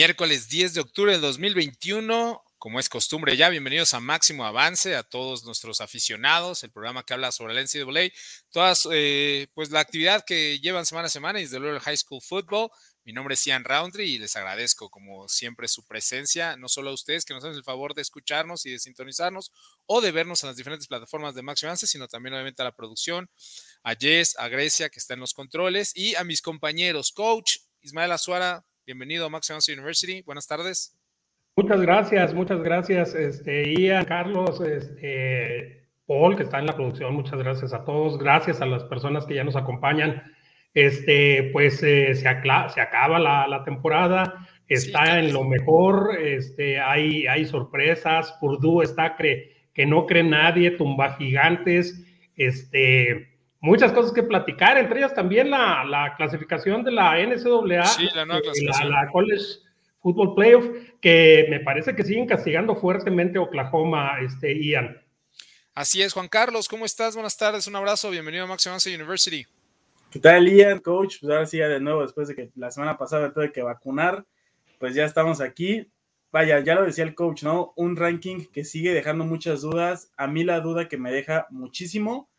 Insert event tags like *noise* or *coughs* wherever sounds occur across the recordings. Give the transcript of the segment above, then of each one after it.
Miércoles 10 de octubre del 2021, como es costumbre ya, bienvenidos a Máximo Avance, a todos nuestros aficionados, el programa que habla sobre la NCAA, todas, eh, pues la actividad que llevan semana a semana y desde luego el High School Football. Mi nombre es Ian Roundtree y les agradezco como siempre su presencia, no solo a ustedes que nos hacen el favor de escucharnos y de sintonizarnos o de vernos en las diferentes plataformas de Máximo Avance, sino también obviamente a la producción, a Jess, a Grecia que está en los controles y a mis compañeros, coach Ismael Azuara, Bienvenido a Max University. Buenas tardes. Muchas gracias, muchas gracias, este, Ian, Carlos, este, Paul, que está en la producción. Muchas gracias a todos. Gracias a las personas que ya nos acompañan. Este, pues eh, se, se, acaba la, temporada, está en lo mejor, este, hay, hay sorpresas. Purdue está que no cree nadie, tumba gigantes. Este, muchas cosas que platicar, entre ellas también la, clasificación de la NCAA, sí, la, nueva clasificación. La, College Football Playoff, que me parece que siguen castigando fuertemente Oklahoma, este, Ian. Así es, Juan Carlos, ¿cómo estás? Buenas tardes, un abrazo, bienvenido a Maximum University. ¿Qué tal, Ian, coach? Pues ahora sí, ya de nuevo, después de que la semana pasada tuve que vacunar, pues ya estamos aquí. Vaya, ya lo decía el coach, ¿no? Un ranking que sigue dejando muchas dudas. A mí la duda que me deja muchísimo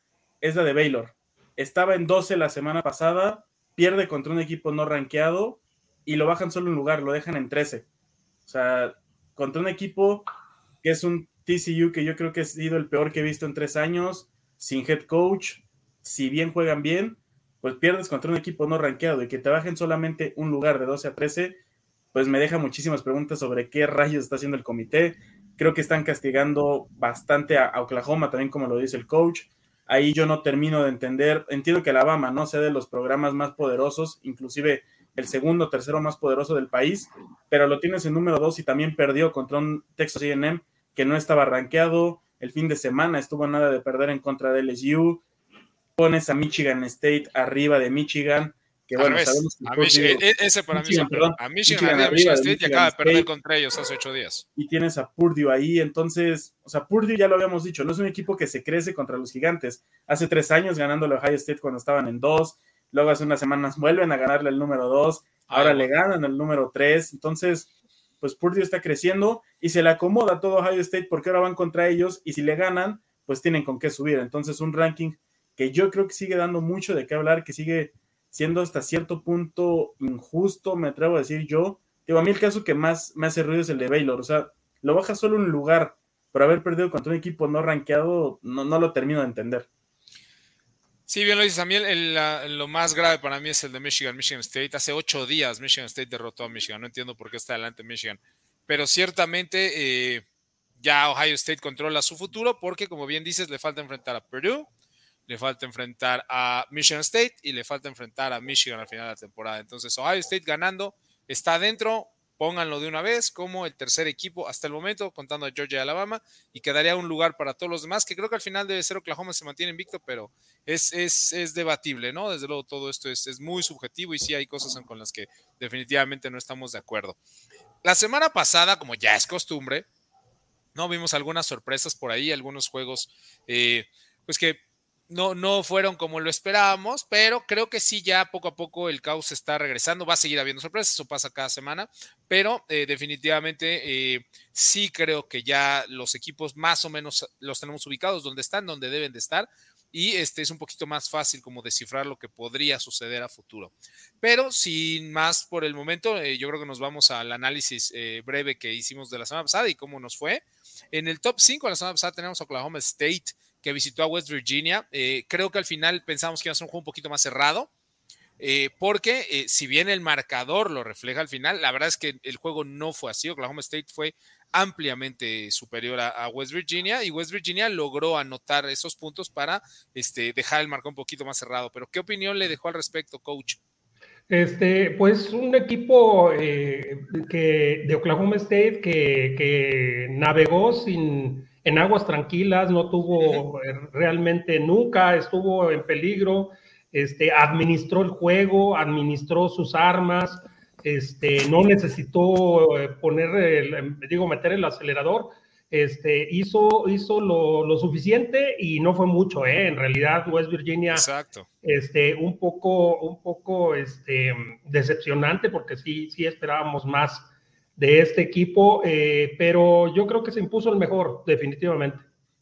es la de Baylor. Estaba en 12 la semana pasada, pierde contra un equipo no rankeado y lo bajan solo un lugar, lo dejan en 13. O sea, contra un equipo que es un TCU que yo creo que ha sido el peor que he visto en tres años, sin head coach, si bien juegan bien, pues pierdes contra un equipo no rankeado y que te bajen solamente un lugar de 12 a 13, pues me deja muchísimas preguntas sobre qué rayos está haciendo el comité. Creo que están castigando bastante a Oklahoma, también como lo dice el coach ahí yo no termino de entender, entiendo que Alabama no sea de los programas más poderosos, inclusive el segundo, tercero más poderoso del país, pero lo tienes en número dos y también perdió contra un Texas A&M que no estaba rankeado, el fin de semana estuvo nada de perder en contra de LSU, pones a Michigan State arriba de Michigan, que bueno, sabemos que a Michigan, e, ese para Michigan, mí, perdón, a Michigan, Michigan arriba State y acaba de perder contra ellos hace ocho días. Y tienes a Purdue ahí, entonces, o sea, Purdue ya lo habíamos dicho, no es un equipo que se crece contra los gigantes. Hace tres años ganándole a Ohio State cuando estaban en dos, luego hace unas semanas vuelven a ganarle el número dos, ahora le ganan el número tres, entonces, pues Purdue está creciendo y se le acomoda todo Ohio State porque ahora van contra ellos y si le ganan, pues tienen con qué subir. Entonces, un ranking que yo creo que sigue dando mucho de qué hablar, que sigue siendo hasta cierto punto injusto, me atrevo a decir yo. Digo, a mí el caso que más me hace ruido es el de Baylor, o sea, lo baja solo un lugar por haber perdido contra un equipo no rankeado, no, no lo termino de entender. Sí, bien lo dices, también lo más grave para mí es el de Michigan, Michigan State. Hace ocho días Michigan State derrotó a Michigan, no entiendo por qué está adelante Michigan, pero ciertamente eh, ya Ohio State controla su futuro porque, como bien dices, le falta enfrentar a Purdue, le falta enfrentar a Michigan State y le falta enfrentar a Michigan al final de la temporada. Entonces, Ohio State ganando, está adentro, pónganlo de una vez como el tercer equipo hasta el momento, contando a Georgia y Alabama, y quedaría un lugar para todos los demás, que creo que al final debe ser Oklahoma, se mantiene invicto, pero es, es, debatible, ¿no? Desde luego todo esto es, es, muy subjetivo y sí hay cosas con las que definitivamente no estamos de acuerdo. La semana pasada, como ya es costumbre, ¿no? Vimos algunas sorpresas por ahí, algunos juegos, eh, pues que no, no fueron como lo esperábamos, pero creo que sí, ya poco a poco el caos está regresando. Va a seguir habiendo sorpresas, eso pasa cada semana, pero eh, definitivamente eh, sí creo que ya los equipos más o menos los tenemos ubicados donde están, donde deben de estar. Y este es un poquito más fácil como descifrar lo que podría suceder a futuro. Pero sin más por el momento, eh, yo creo que nos vamos al análisis breve que hicimos de la semana pasada y cómo nos fue. En el top 5 de la semana pasada tenemos Oklahoma State, que visitó a West Virginia. Eh, creo que al final pensamos que iba a ser un juego un poquito más cerrado, eh, porque eh, si bien el marcador lo refleja al final, la verdad es que el juego no fue así. Oklahoma State fue ampliamente superior a, West Virginia y West Virginia logró anotar esos puntos para este, dejar el marcador un poquito más cerrado. Pero, ¿qué opinión le dejó al respecto, coach? Este, pues un equipo que, de Oklahoma State que navegó sin, en aguas tranquilas, no tuvo *laughs* eh, realmente nunca, estuvo en peligro, este, administró el juego, administró sus armas, este, no necesitó eh, poner, digo, meter el acelerador, este, hizo, hizo lo, suficiente y no fue mucho, ¿eh? En realidad, West Virginia, Exacto. este, un poco, un poco, este, decepcionante porque sí, sí esperábamos más de este equipo, eh, pero yo creo que se impuso el mejor, definitivamente.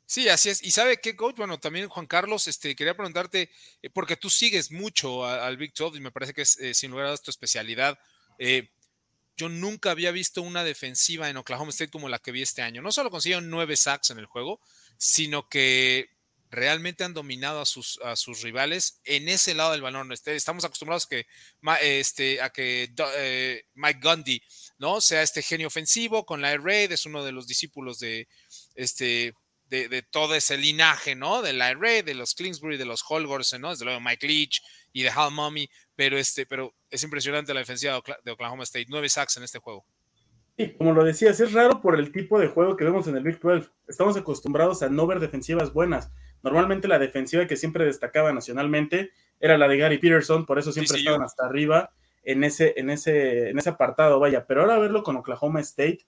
Sí, así es. Y sabe qué, coach, bueno, también Juan Carlos, este, quería preguntarte, eh, porque tú sigues mucho al Big 12 y me parece que es eh, sin lugar a dudas tu especialidad. yo nunca había visto una defensiva en Oklahoma State como la que vi este año. No solo consiguieron nueve sacks en el juego, sino que realmente han dominado a sus, a sus rivales en ese lado del balón. Este, estamos acostumbrados que, este, a que eh, Mike Gundy ¿no? sea este genio ofensivo con la Raid, es uno de los discípulos de, este, de, todo ese linaje, ¿no? De la Raid, de los Kingsbury, de los Holgorsen, ¿no? Desde luego Mike Leach y de Hal Mummy, pero, este, pero es impresionante la defensiva de Oklahoma State. Nueve sacks en este juego. Sí, como lo decías, es raro por el tipo de juego que vemos en el Big 12. Estamos acostumbrados a no ver defensivas buenas. Normalmente la defensiva que siempre destacaba nacionalmente era la de Gary Peterson, por eso siempre estaban hasta arriba en ese, en, ese, en ese apartado, vaya. Pero ahora verlo con Oklahoma State,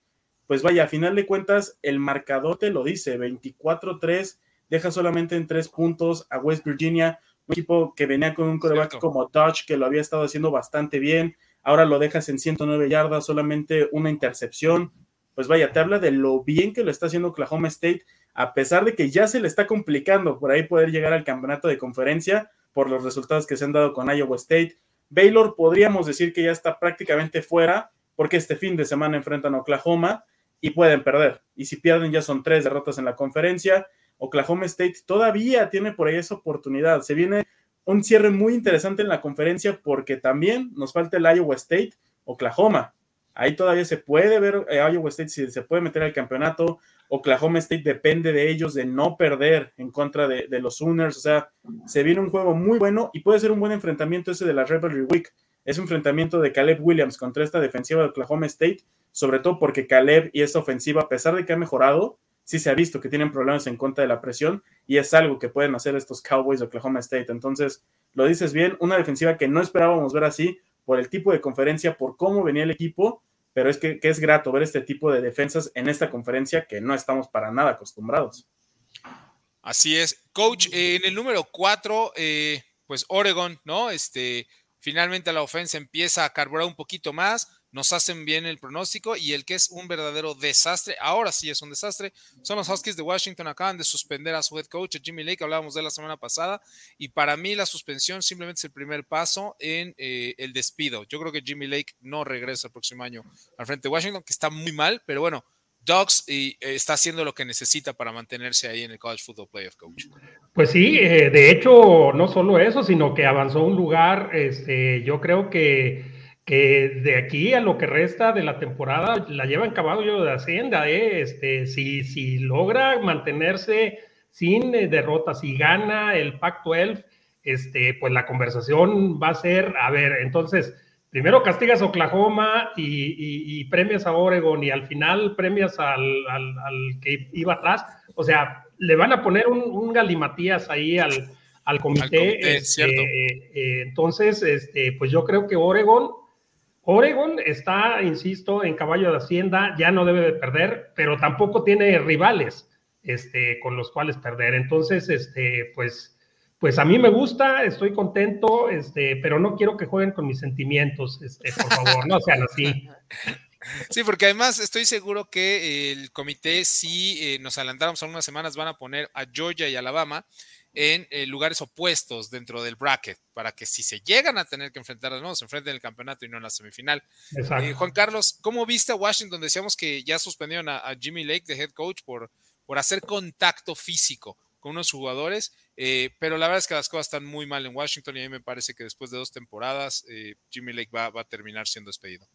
pues vaya, a final de cuentas, el marcador te lo dice, 24-3, deja solamente en tres puntos a West Virginia, un equipo que venía con un coreback como Dodge, que lo había estado haciendo bastante bien, ahora lo dejas en 109 yardas, solamente una intercepción, pues vaya, te habla de lo bien que lo está haciendo Oklahoma State, a pesar de que ya se le está complicando por ahí poder llegar al campeonato de conferencia por los resultados que se han dado con Iowa State. Baylor podríamos decir que ya está prácticamente fuera porque este fin de semana enfrentan a Oklahoma y pueden perder. Y si pierden ya son tres derrotas en la conferencia. Oklahoma State todavía tiene por ahí esa oportunidad. Se viene un cierre muy interesante en la conferencia porque también nos falta el Iowa State, Oklahoma. Ahí todavía se puede ver eh, Iowa State si se puede meter al campeonato. Oklahoma State depende de ellos de no perder en contra de, los Sooners. O sea, se viene un juego muy bueno y puede ser un buen enfrentamiento ese de la Rivalry Week. Es un enfrentamiento de Caleb Williams contra esta defensiva de Oklahoma State, sobre todo porque Caleb y esta ofensiva, a pesar de que ha mejorado, sí se ha visto que tienen problemas en contra de la presión y es algo que pueden hacer estos Cowboys de Oklahoma State. Entonces, lo dices bien, una defensiva que no esperábamos ver así por el tipo de conferencia, por cómo venía el equipo pero es que, es grato ver este tipo de defensas en esta conferencia que no estamos para nada acostumbrados. Así es. Coach, eh, en el número cuatro, eh, pues Oregon, ¿no? Este, finalmente la ofensa empieza a carburar un poquito más nos hacen bien el pronóstico y el que es un verdadero desastre, ahora sí es un desastre, son los Huskies de Washington, acaban de suspender a su head coach, Jimmy Lake, hablábamos de la semana pasada, y para mí la suspensión simplemente es el primer paso en eh, el despido. Yo creo que Jimmy Lake no regresa el próximo año al frente de Washington, que está muy mal, pero bueno, Dogs y, eh, está haciendo lo que necesita para mantenerse ahí en el College Football Playoff Coach. Pues sí, eh, de hecho, no solo eso, sino que avanzó un lugar, este, yo creo que que de aquí a lo que resta de la temporada la lleva en caballo de Hacienda, ¿eh? este, si, si logra mantenerse sin eh, derrotas y gana el Pacto Elf, este, pues la conversación va a ser, a ver, entonces, primero castigas a Oklahoma y, premias a Oregon y al final premias al, que iba atrás, o sea, le van a poner un, galimatías ahí al, al comité. Este, eh, entonces, este, pues yo creo que Oregon Oregon está, insisto, en caballo de Hacienda, ya no debe de perder, pero tampoco tiene rivales este, con los cuales perder. Entonces, este, pues, pues a mí me gusta, estoy contento, este, pero no quiero que jueguen con mis sentimientos, este, por favor, no sean así. Sí, porque además estoy seguro que el comité, si eh, nos adelantáramos a unas semanas, van a poner a Georgia y Alabama en eh, lugares opuestos dentro del bracket, para que si se llegan a tener que enfrentar de nuevo, se enfrenten en el campeonato y no en la semifinal. Eh, Juan Carlos, ¿cómo viste a Washington? Decíamos que ya suspendieron a, Jimmy Lake de head coach por, por hacer contacto físico con unos jugadores, eh, pero la verdad es que las cosas están muy mal en Washington y a mí me parece que después de dos temporadas Jimmy Lake va, va a terminar siendo despedido.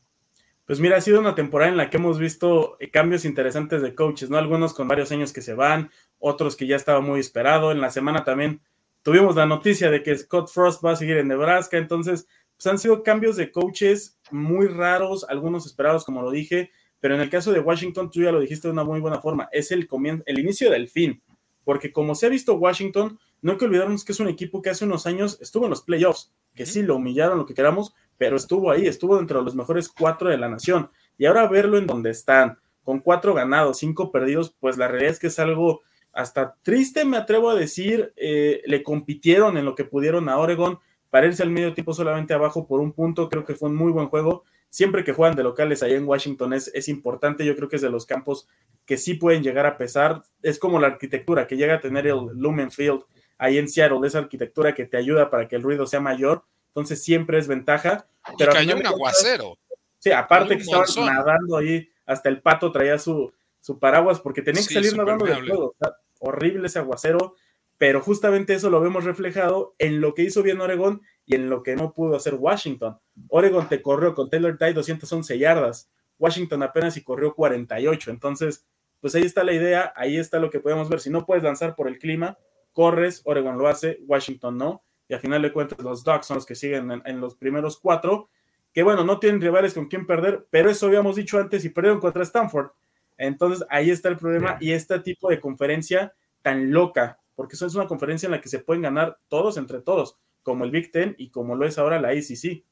Pues mira, ha sido una temporada en la que hemos visto cambios interesantes de coaches, ¿no? Algunos con varios años que se van, otros que ya estaba muy esperado. En la semana también tuvimos la noticia de que Scott Frost va a seguir en Nebraska, entonces pues han sido cambios de coaches muy raros, algunos esperados, como lo dije, pero en el caso de Washington, tú ya lo dijiste de una muy buena forma, es el, el inicio del fin, porque como se ha visto Washington, no hay que olvidarnos que es un equipo que hace unos años estuvo en los playoffs, que sí lo humillaron, lo que queramos, pero estuvo ahí, estuvo dentro de los mejores cuatro de la nación. Y ahora verlo en donde están, con cuatro ganados, cinco perdidos, pues la realidad es que es algo hasta triste, me atrevo a decir, eh, le compitieron en lo que pudieron a Oregon para irse al medio tiempo solamente abajo por un punto, creo que fue un muy buen juego. siempre que juegan de locales ahí en Washington es, es importante, yo creo que es de los campos que sí pueden llegar a pesar, es como la arquitectura que llega a tener el Lumen Field ahí en Seattle, esa arquitectura que te ayuda para que el ruido sea mayor, entonces siempre es ventaja. Pero cayó un aguacero. Sí, aparte que estaban nadando ahí, hasta el pato traía su, su paraguas porque tenía que salir nadando del juego. horrible ese aguacero, pero justamente eso lo vemos reflejado en lo que hizo bien Oregón y en lo que no pudo hacer Washington. Oregon te corrió con Taylor Ty 211 yardas, Washington apenas y corrió 48, entonces pues ahí está la idea, ahí está lo que podemos ver. Si no puedes lanzar por el clima, corres, Oregon lo hace, Washington no, y al final de cuentas los Ducks son los que siguen en los primeros cuatro que bueno, no tienen rivales con quien perder, pero eso habíamos dicho antes y perdieron contra Stanford. Entonces ahí está el problema y este tipo de conferencia tan loca, porque eso es una conferencia en la que se pueden ganar todos entre todos, como el Big Ten y como lo es ahora la ACC.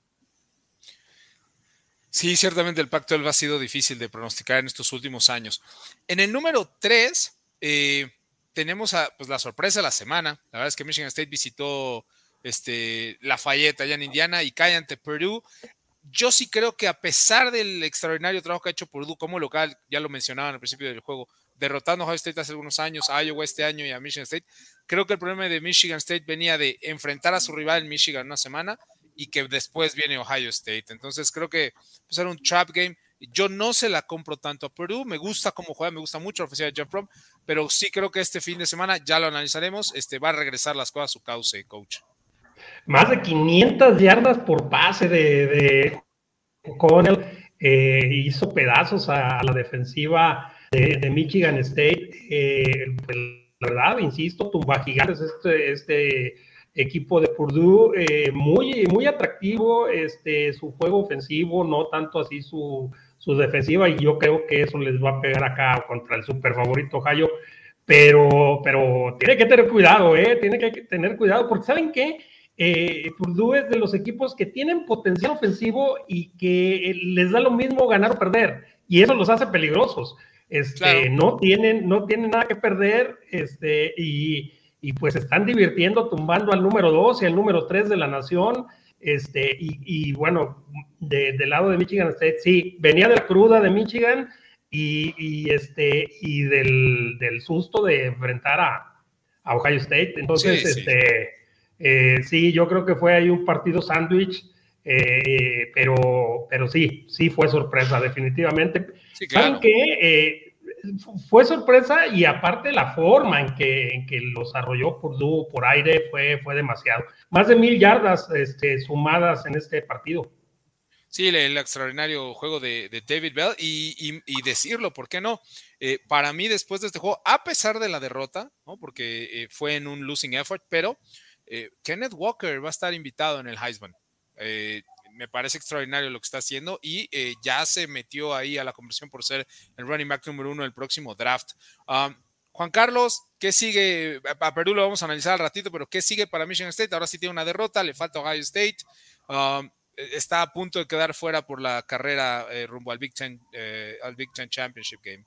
Sí, ciertamente el Pacto 12 ha sido difícil de pronosticar en estos últimos años. En el número 3 eh, tenemos a, pues, la sorpresa de la semana. La verdad es que Michigan State visitó este, Lafayette allá en Indiana y cae ante Purdue yo sí creo que a pesar del extraordinario trabajo que ha hecho Purdue como local, ya lo mencionaban al principio del juego, derrotando a Ohio State hace algunos años, a Iowa este año y a Michigan State, creo que el problema de Michigan State venía de enfrentar a su rival en Michigan una semana y que después viene Ohio State. Entonces creo que pues, era un trap game. Yo no se la compro tanto a Purdue, me gusta cómo juega, me gusta mucho la ofensiva de Jeff Fromm, pero sí creo que este fin de semana, ya lo analizaremos, este, va a regresar las cosas a su cauce, coach más de 500 yardas por pase de, de eh, hizo pedazos a, la defensiva de, Michigan State. Eh, la verdad, insisto, tumba gigantes este, este equipo de Purdue, eh, muy, muy atractivo, este, su juego ofensivo, no tanto así su, su defensiva, y yo creo que eso les va a pegar acá contra el super favorito Ohio, pero, pero tiene que tener cuidado, ¿eh? tiene que tener cuidado, porque ¿saben qué? Eh, Purdue es de los equipos que tienen potencial ofensivo y que eh, les da lo mismo ganar o perder, y eso los hace peligrosos. Este, no, tienen, no tienen nada que perder este, y, y pues están divirtiendo tumbando al número 2 y al número 3 de la nación. Este, y, y bueno, del lado de Michigan State, sí, venía de la cruda de Michigan y, y este, y del, del, susto de enfrentar a, a Ohio State. Entonces, este, eh, sí, yo creo que fue ahí un partido sándwich, eh, pero, pero sí, sí fue sorpresa, definitivamente. Sí, claro. Eh, fue sorpresa y aparte la forma en que, en que los arrolló por, por aire fue, fue demasiado. Más de mil yardas este, sumadas en este partido. Sí, el, extraordinario juego de, David Bell y, decirlo, ¿por qué no? para mí, después de este juego, a pesar de la derrota, ¿no? porque fue en un losing effort, pero eh, Kenneth Walker va a estar invitado en el Heisman. Eh, me parece extraordinario lo que está haciendo y eh, ya se metió ahí a la conversión por ser el running back número uno del próximo draft. Um, Juan Carlos, ¿qué sigue? A Perú lo vamos a analizar al ratito, pero ¿qué sigue para Michigan State? Ahora sí tiene una derrota, le falta Ohio State. Um, está a punto de quedar fuera por la carrera rumbo al Big Ten, al Big Ten Championship Game.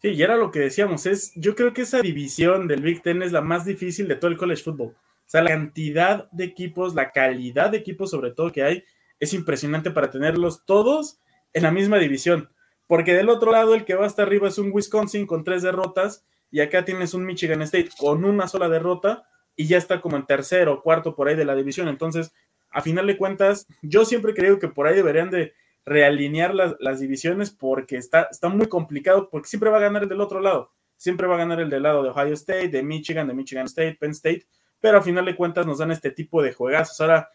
Sí, y era lo que decíamos, es, yo creo que esa división del Big Ten es la más difícil de todo el college football. O sea, la cantidad de equipos, la calidad de equipos sobre todo que hay, es impresionante para tenerlos todos en la misma división. Porque del otro lado el que va hasta arriba es un Wisconsin con tres derrotas y acá tienes un Michigan State con una sola derrota y ya está como en tercero o cuarto por ahí de la división. Entonces, a final de cuentas, yo siempre creo que por ahí deberían de realinear las, las divisiones porque está, está muy complicado, porque siempre va a ganar el del otro lado. Siempre va a ganar el del lado de Ohio State, de Michigan, de Michigan State, Penn State, pero a final de cuentas nos dan este tipo de juegazos. Ahora,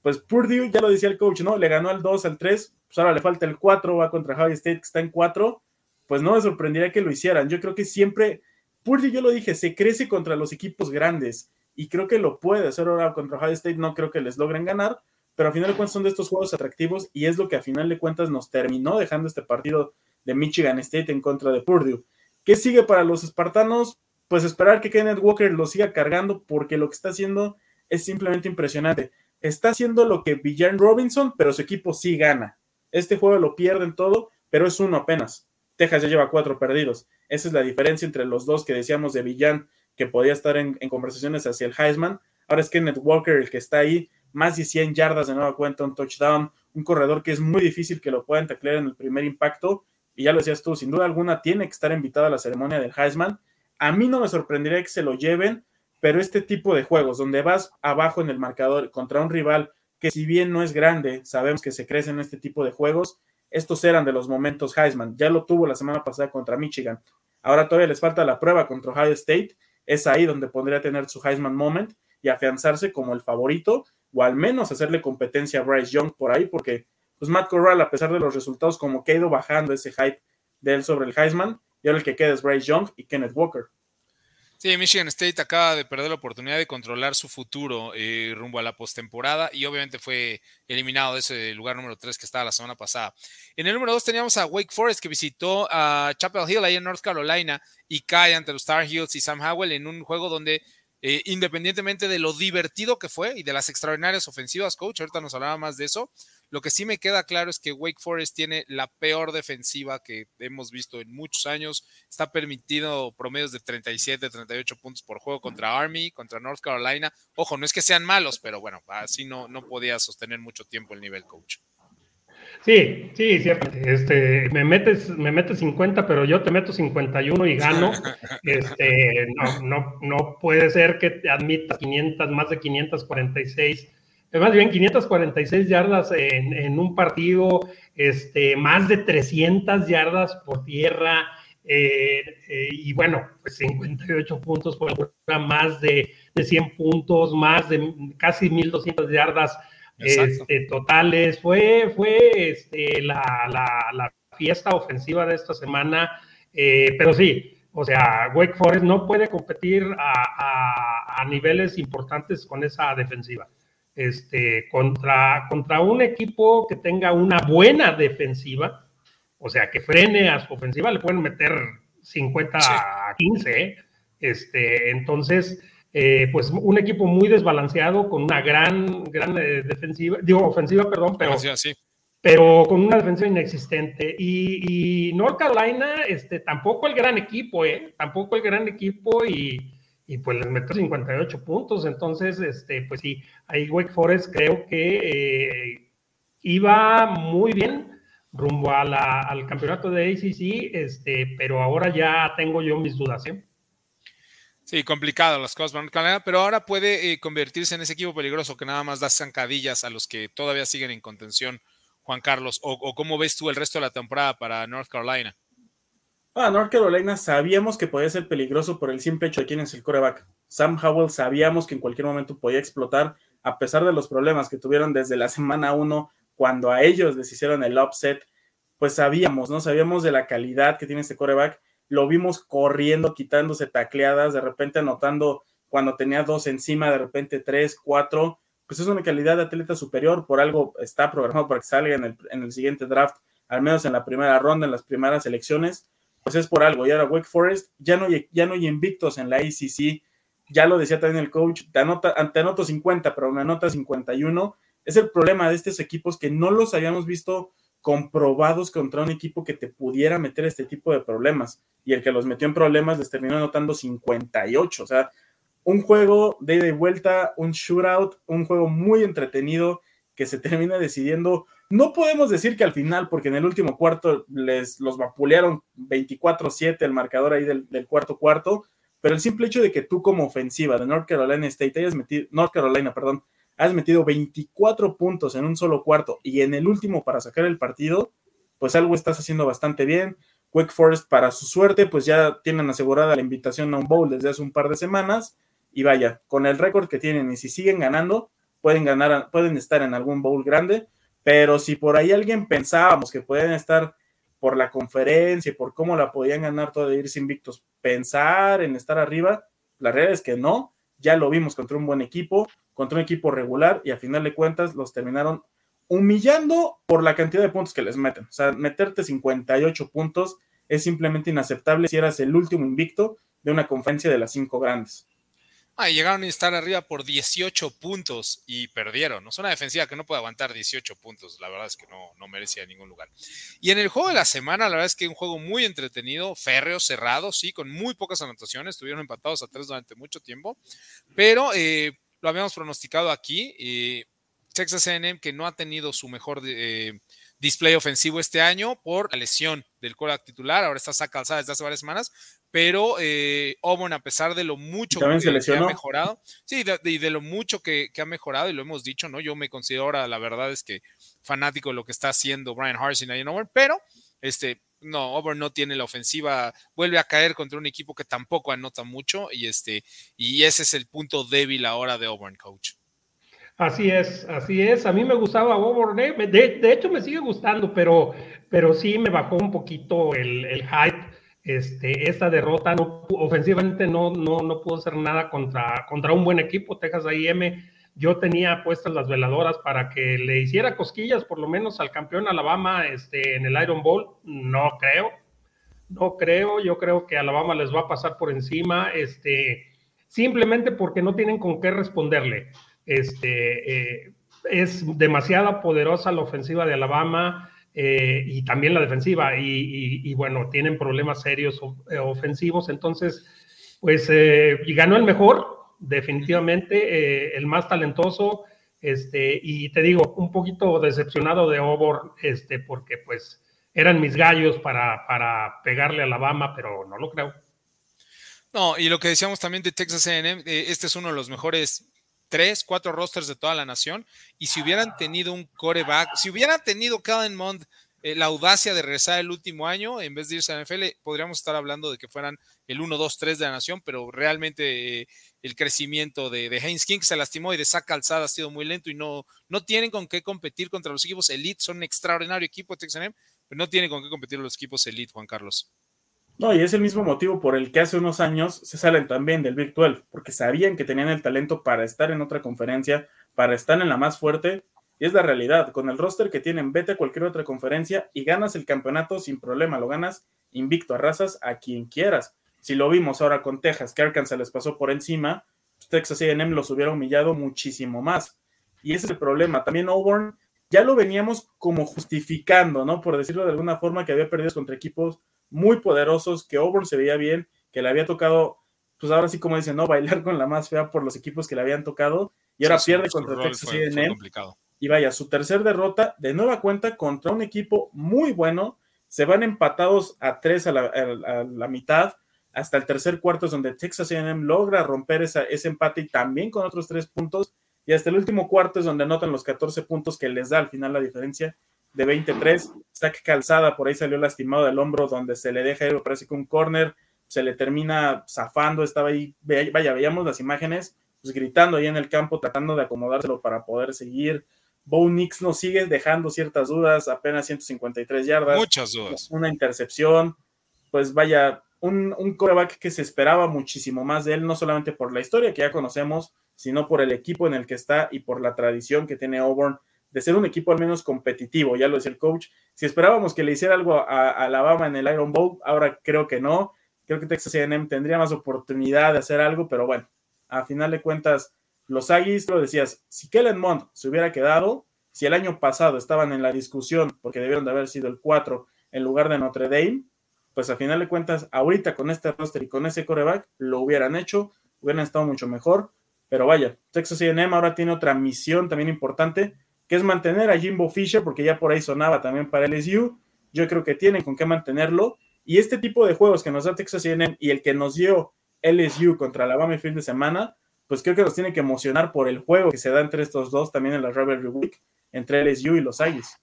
pues Purdue, ya lo decía el coach, ¿no? Le ganó al 2, al 3, pues ahora le falta el 4, va contra Ohio State, que está en 4, pues no me sorprendería que lo hicieran. Yo creo que siempre, Purdue, yo lo dije, se crece contra los equipos grandes, y creo que lo puede hacer ahora contra Ohio State, no creo que les logren ganar, pero a final de cuentas son de estos juegos atractivos, y es lo que a final de cuentas nos terminó dejando este partido de Michigan State en contra de Purdue. ¿Qué sigue para los espartanos? Pues esperar que Kenneth Walker lo siga cargando porque lo que está haciendo es simplemente impresionante. Está haciendo lo que Villan Robinson, pero su equipo sí gana. Este juego lo pierden todo, pero es uno apenas. Texas ya lleva cuatro perdidos. Esa es la diferencia entre los dos que decíamos de Villan, que podía estar en, conversaciones hacia el Heisman. Ahora es Kenneth Walker el que está ahí más de 100 yardas de nueva cuenta, un touchdown, un corredor que es muy difícil que lo puedan taclear en el primer impacto. Y ya lo decías tú, sin duda alguna tiene que estar invitado a la ceremonia del Heisman. A mí no me sorprendería que se lo lleven, pero este tipo de juegos donde vas abajo en el marcador contra un rival que si bien no es grande, sabemos que se crece en este tipo de juegos, estos eran de los momentos Heisman. Ya lo tuvo la semana pasada contra Michigan. Ahora todavía les falta la prueba contra Ohio State. Es ahí donde podría tener su Heisman moment y afianzarse como el favorito o al menos hacerle competencia a Bryce Young por ahí, porque pues Matt Corral, a pesar de los resultados, como que ha ido bajando ese hype de él sobre el Heisman, y ahora el que queda es Bryce Young y Kenneth Walker. Sí, Michigan State acaba de perder la oportunidad de controlar su futuro eh, rumbo a la postemporada y obviamente fue eliminado de ese lugar número 3 que estaba la semana pasada. En el número 2 teníamos a Wake Forest que visitó a Chapel Hill ahí en North Carolina y cae ante los Star Heels y Sam Howell en un juego donde eh, independientemente de lo divertido que fue y de las extraordinarias ofensivas, coach, ahorita nos hablaba más de eso, lo que sí me queda claro es que Wake Forest tiene la peor defensiva que hemos visto en muchos años. Está permitido promedios de 37, 38 puntos por juego contra Army, contra North Carolina. Ojo, no es que sean malos, pero bueno, así no, no podía sostener mucho tiempo el nivel, coach. Sí, sí, cierto. Este, me metes, me metes 50, pero yo te meto 51 y gano. *laughs* Este, no, no, no puede ser que te admitas 500, más de 546, más bien 546 yardas en, en un partido, este, más de 300 yardas por tierra. Eh, eh, y bueno, pues 58 puntos por más de, de 100 puntos, más de casi 1200 yardas este, totales. Fue, fue este, la, fiesta ofensiva de esta semana, eh, pero sí, o sea, Wake Forest no puede competir a, niveles importantes con esa defensiva. Este, contra, contra un equipo que tenga una buena defensiva, o sea, que frene a su ofensiva, le pueden meter 50 a 15. ¿eh? Este, entonces, eh, pues un equipo muy desbalanceado con una gran, gran eh, defensiva, digo ofensiva, perdón, pero, pero con una defensiva inexistente. Y, North Carolina, este, tampoco el gran equipo, ¿eh? Tampoco el gran equipo y, pues les metió 58 puntos. Entonces, este, pues sí, ahí Wake Forest creo que eh, iba muy bien rumbo al campeonato de ACC, este, pero ahora ya tengo yo mis dudas, ¿eh? Sí, complicado las cosas para pero ahora puede eh, convertirse en ese equipo peligroso que nada más da zancadillas a los que todavía siguen en contención, Juan Carlos. O, cómo ves tú el resto de la temporada para North Carolina? Ah, North Carolina sabíamos que podía ser peligroso por el simple hecho de quién es el coreback. Sam Howell sabíamos que en cualquier momento podía explotar, a pesar de los problemas que tuvieron desde la semana 1, cuando a ellos les hicieron el upset, pues sabíamos, ¿no? Sabíamos de la calidad que tiene este coreback lo vimos corriendo, quitándose tacleadas, de repente anotando cuando tenía dos encima, de repente tres, cuatro, pues es una calidad de atleta superior, por algo está programado para que salga en el, en el siguiente draft, al menos en la primera ronda, en las primeras elecciones, pues es por algo. Y ahora Wake Forest, ya no, ya no hay invictos en la ACC, ya lo decía también el coach, te, anota, te anoto 50, pero me anota 51. Es el problema de estos equipos que no los habíamos visto comprobados contra un equipo que te pudiera meter este tipo de problemas. Y el que los metió en problemas les terminó anotando 58. O sea, un juego de ida y vuelta, un shootout, un juego muy entretenido que se *laughs* termina decidiendo. No podemos decir que al final, porque en el último cuarto les los vapulearon 24-7 el marcador ahí del, cuarto cuarto, pero el simple hecho de que tú como ofensiva de North Carolina State hayas metido, North Carolina, perdón, has metido 24 puntos en un solo cuarto y en el último para sacar el partido, pues algo estás haciendo bastante bien. Wake Forest, para su suerte, pues ya tienen asegurada la invitación a un bowl desde hace un par de semanas. Y vaya, con el récord que tienen y si siguen ganando, pueden ganar, pueden estar en algún bowl grande. Pero si por ahí alguien pensábamos que pueden estar por la conferencia y por cómo la podían ganar de irse invictos, pensar en estar arriba, la realidad es que no. Ya lo vimos contra un buen equipo contra un equipo regular y a final de cuentas los terminaron humillando por la cantidad de puntos que les meten. O sea, meterte 58 puntos es simplemente inaceptable si eras el último invicto de una conferencia de las cinco grandes. Ah, llegaron a estar arriba por 18 puntos y perdieron. ¿no? Es una defensiva que no puede aguantar 18 puntos. La verdad es que no, no merecía ningún lugar. Y en el juego de la semana, la verdad es que un juego muy entretenido, férreo, cerrado, sí, con muy pocas anotaciones. Estuvieron empatados a tres durante mucho tiempo. Pero eh, lo habíamos pronosticado aquí. Texas AM, que no ha tenido su mejor eh, display ofensivo este año por la lesión del coreback titular. Ahora está saca alzada desde hace varias semanas, pero eh, Auburn, a pesar de lo mucho que, ha mejorado, sí, y de, lo mucho que, ha mejorado, y lo hemos dicho, ¿no? Yo me considero ahora, la verdad es que fanático de lo que está haciendo Brian Harsin ahí en Auburn, pero este, no, Auburn no tiene la ofensiva, vuelve a caer contra un equipo que tampoco anota mucho, y este, y ese es el punto débil ahora de Auburn, coach. Así es, así es. A mí me gustaba Auburn, ¿eh? de, hecho me sigue gustando, pero, pero sí me bajó un poquito el, hype. Este, esta derrota no, ofensivamente no, no, no pudo hacer nada contra, contra un buen equipo, Texas A&M. Yo tenía puestas las veladoras para que le hiciera cosquillas, por lo menos al campeón Alabama este, en el Iron Bowl. No creo, no creo. Yo creo que Alabama les va a pasar por encima, este, simplemente porque no tienen con qué responderle. Este, eh, es demasiado poderosa la ofensiva de Alabama eh, y también la defensiva. Y, bueno, tienen problemas serios eh, ofensivos. Entonces, pues, y ganó el mejor, definitivamente, el más talentoso. Este, y te digo, un poquito decepcionado de Auburn, este, porque pues eran mis gallos para, para pegarle a Alabama, pero no lo creo. No, y lo que decíamos también de Texas AM, este es uno de los mejores tres, cuatro rosters de toda la nación. Y si hubieran tenido un coreback, si hubieran tenido Kellen Mond eh, la audacia de regresar el último año, en vez de irse a la NFL, podríamos estar hablando de que fueran el 1, 2, 3 de la nación, pero realmente eh, el crecimiento de, de Haynes King se lastimó y de Zach Calzada ha sido muy lento y no, no tienen con qué competir contra los equipos elite. Son un extraordinario equipo, Texas pero no tienen con qué competir los equipos elite, Juan Carlos. No, y es el mismo motivo por el que hace unos años se salen también del Big 12, porque sabían que tenían el talento para estar en otra conferencia, para estar en la más fuerte, y es la realidad. Con el roster que tienen, vete a cualquier otra conferencia y ganas el campeonato sin problema, lo ganas invicto, arrasas a quien quieras. Si lo vimos ahora con Texas, que Arkansas les pasó por encima, pues Texas AM los hubiera humillado muchísimo más. Y ese es el problema. También Auburn ya lo veníamos como justificando, ¿no? Por decirlo de alguna forma, que había perdido contra equipos muy poderosos, que Auburn se veía bien, que le había tocado, pues ahora sí como dicen, ¿no? *laughs* Bailar con la más fea por los equipos que le habían tocado, y ahora pierde contra Texas A&M. Y vaya, su tercer derrota de nueva cuenta contra un equipo muy bueno, se van empatados a tres a la, mitad, hasta el tercer cuarto es donde Texas A&M logra romper ese empate y también con otros tres puntos, y hasta el último cuarto es donde anotan los 14 puntos que les da al final la diferencia de 23. Saque calzada, por ahí salió lastimado del hombro, donde se le deja parece que un corner, se le termina zafando, estaba ahí, vaya, veíamos las imágenes, pues gritando ahí en el campo, tratando de acomodárselo para poder seguir. Bo Nix nos sigue dejando ciertas dudas, apenas 153 yardas. Muchas dudas. Una intercepción, pues vaya, un, un coreback que se esperaba muchísimo más de él, no solamente por la historia que ya conocemos, sino por el equipo en el que está y por la tradición que tiene Auburn de ser un equipo al menos competitivo, ya lo decía el coach. Si esperábamos que le hiciera algo a, Alabama en el Iron Bowl, ahora creo que no. Creo que Texas A&M tendría más oportunidad de hacer algo, pero bueno, a final de cuentas, los Aggies, lo decías, si Kellen Mond se hubiera quedado, si el año pasado estaban en la discusión, porque debieron de haber sido el 4 en lugar de Notre Dame, pues a final de cuentas, ahorita con este roster y con ese coreback, lo hubieran hecho, hubieran estado mucho mejor. Pero vaya, Texas AM ahora tiene otra misión también importante, que es mantener a Jimbo Fisher, porque ya por ahí sonaba también para LSU. Yo creo que tienen con qué mantenerlo. Y este tipo de juegos que nos da Texas AM y el que nos dio LSU contra Alabama el fin de semana, pues creo que nos tiene que emocionar por el juego que se da entre estos dos también en la Rivalry Week, entre LSU y los Aggies.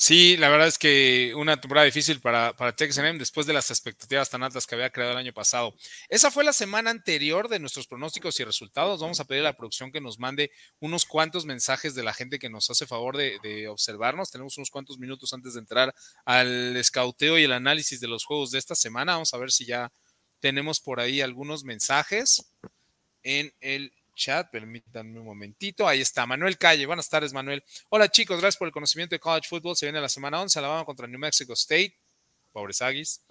Sí, la verdad es que una temporada difícil para, para Texas A&M después de las expectativas tan altas que había creado el año pasado. Esa fue la semana anterior de nuestros pronósticos y resultados. Vamos a pedir a la producción que nos mande unos cuantos mensajes de la gente que nos hace favor de, observarnos. Tenemos unos cuantos minutos antes de entrar al escauteo y el análisis de los juegos de esta semana. Vamos a ver si ya tenemos por ahí algunos mensajes en el chat, permítanme un momentito. Ahí está, Manuel Calle. Buenas tardes, Manuel. Hola, chicos, gracias por el conocimiento de college football. Se viene la semana 11, Alabama contra New Mexico State. Pobres Aggies.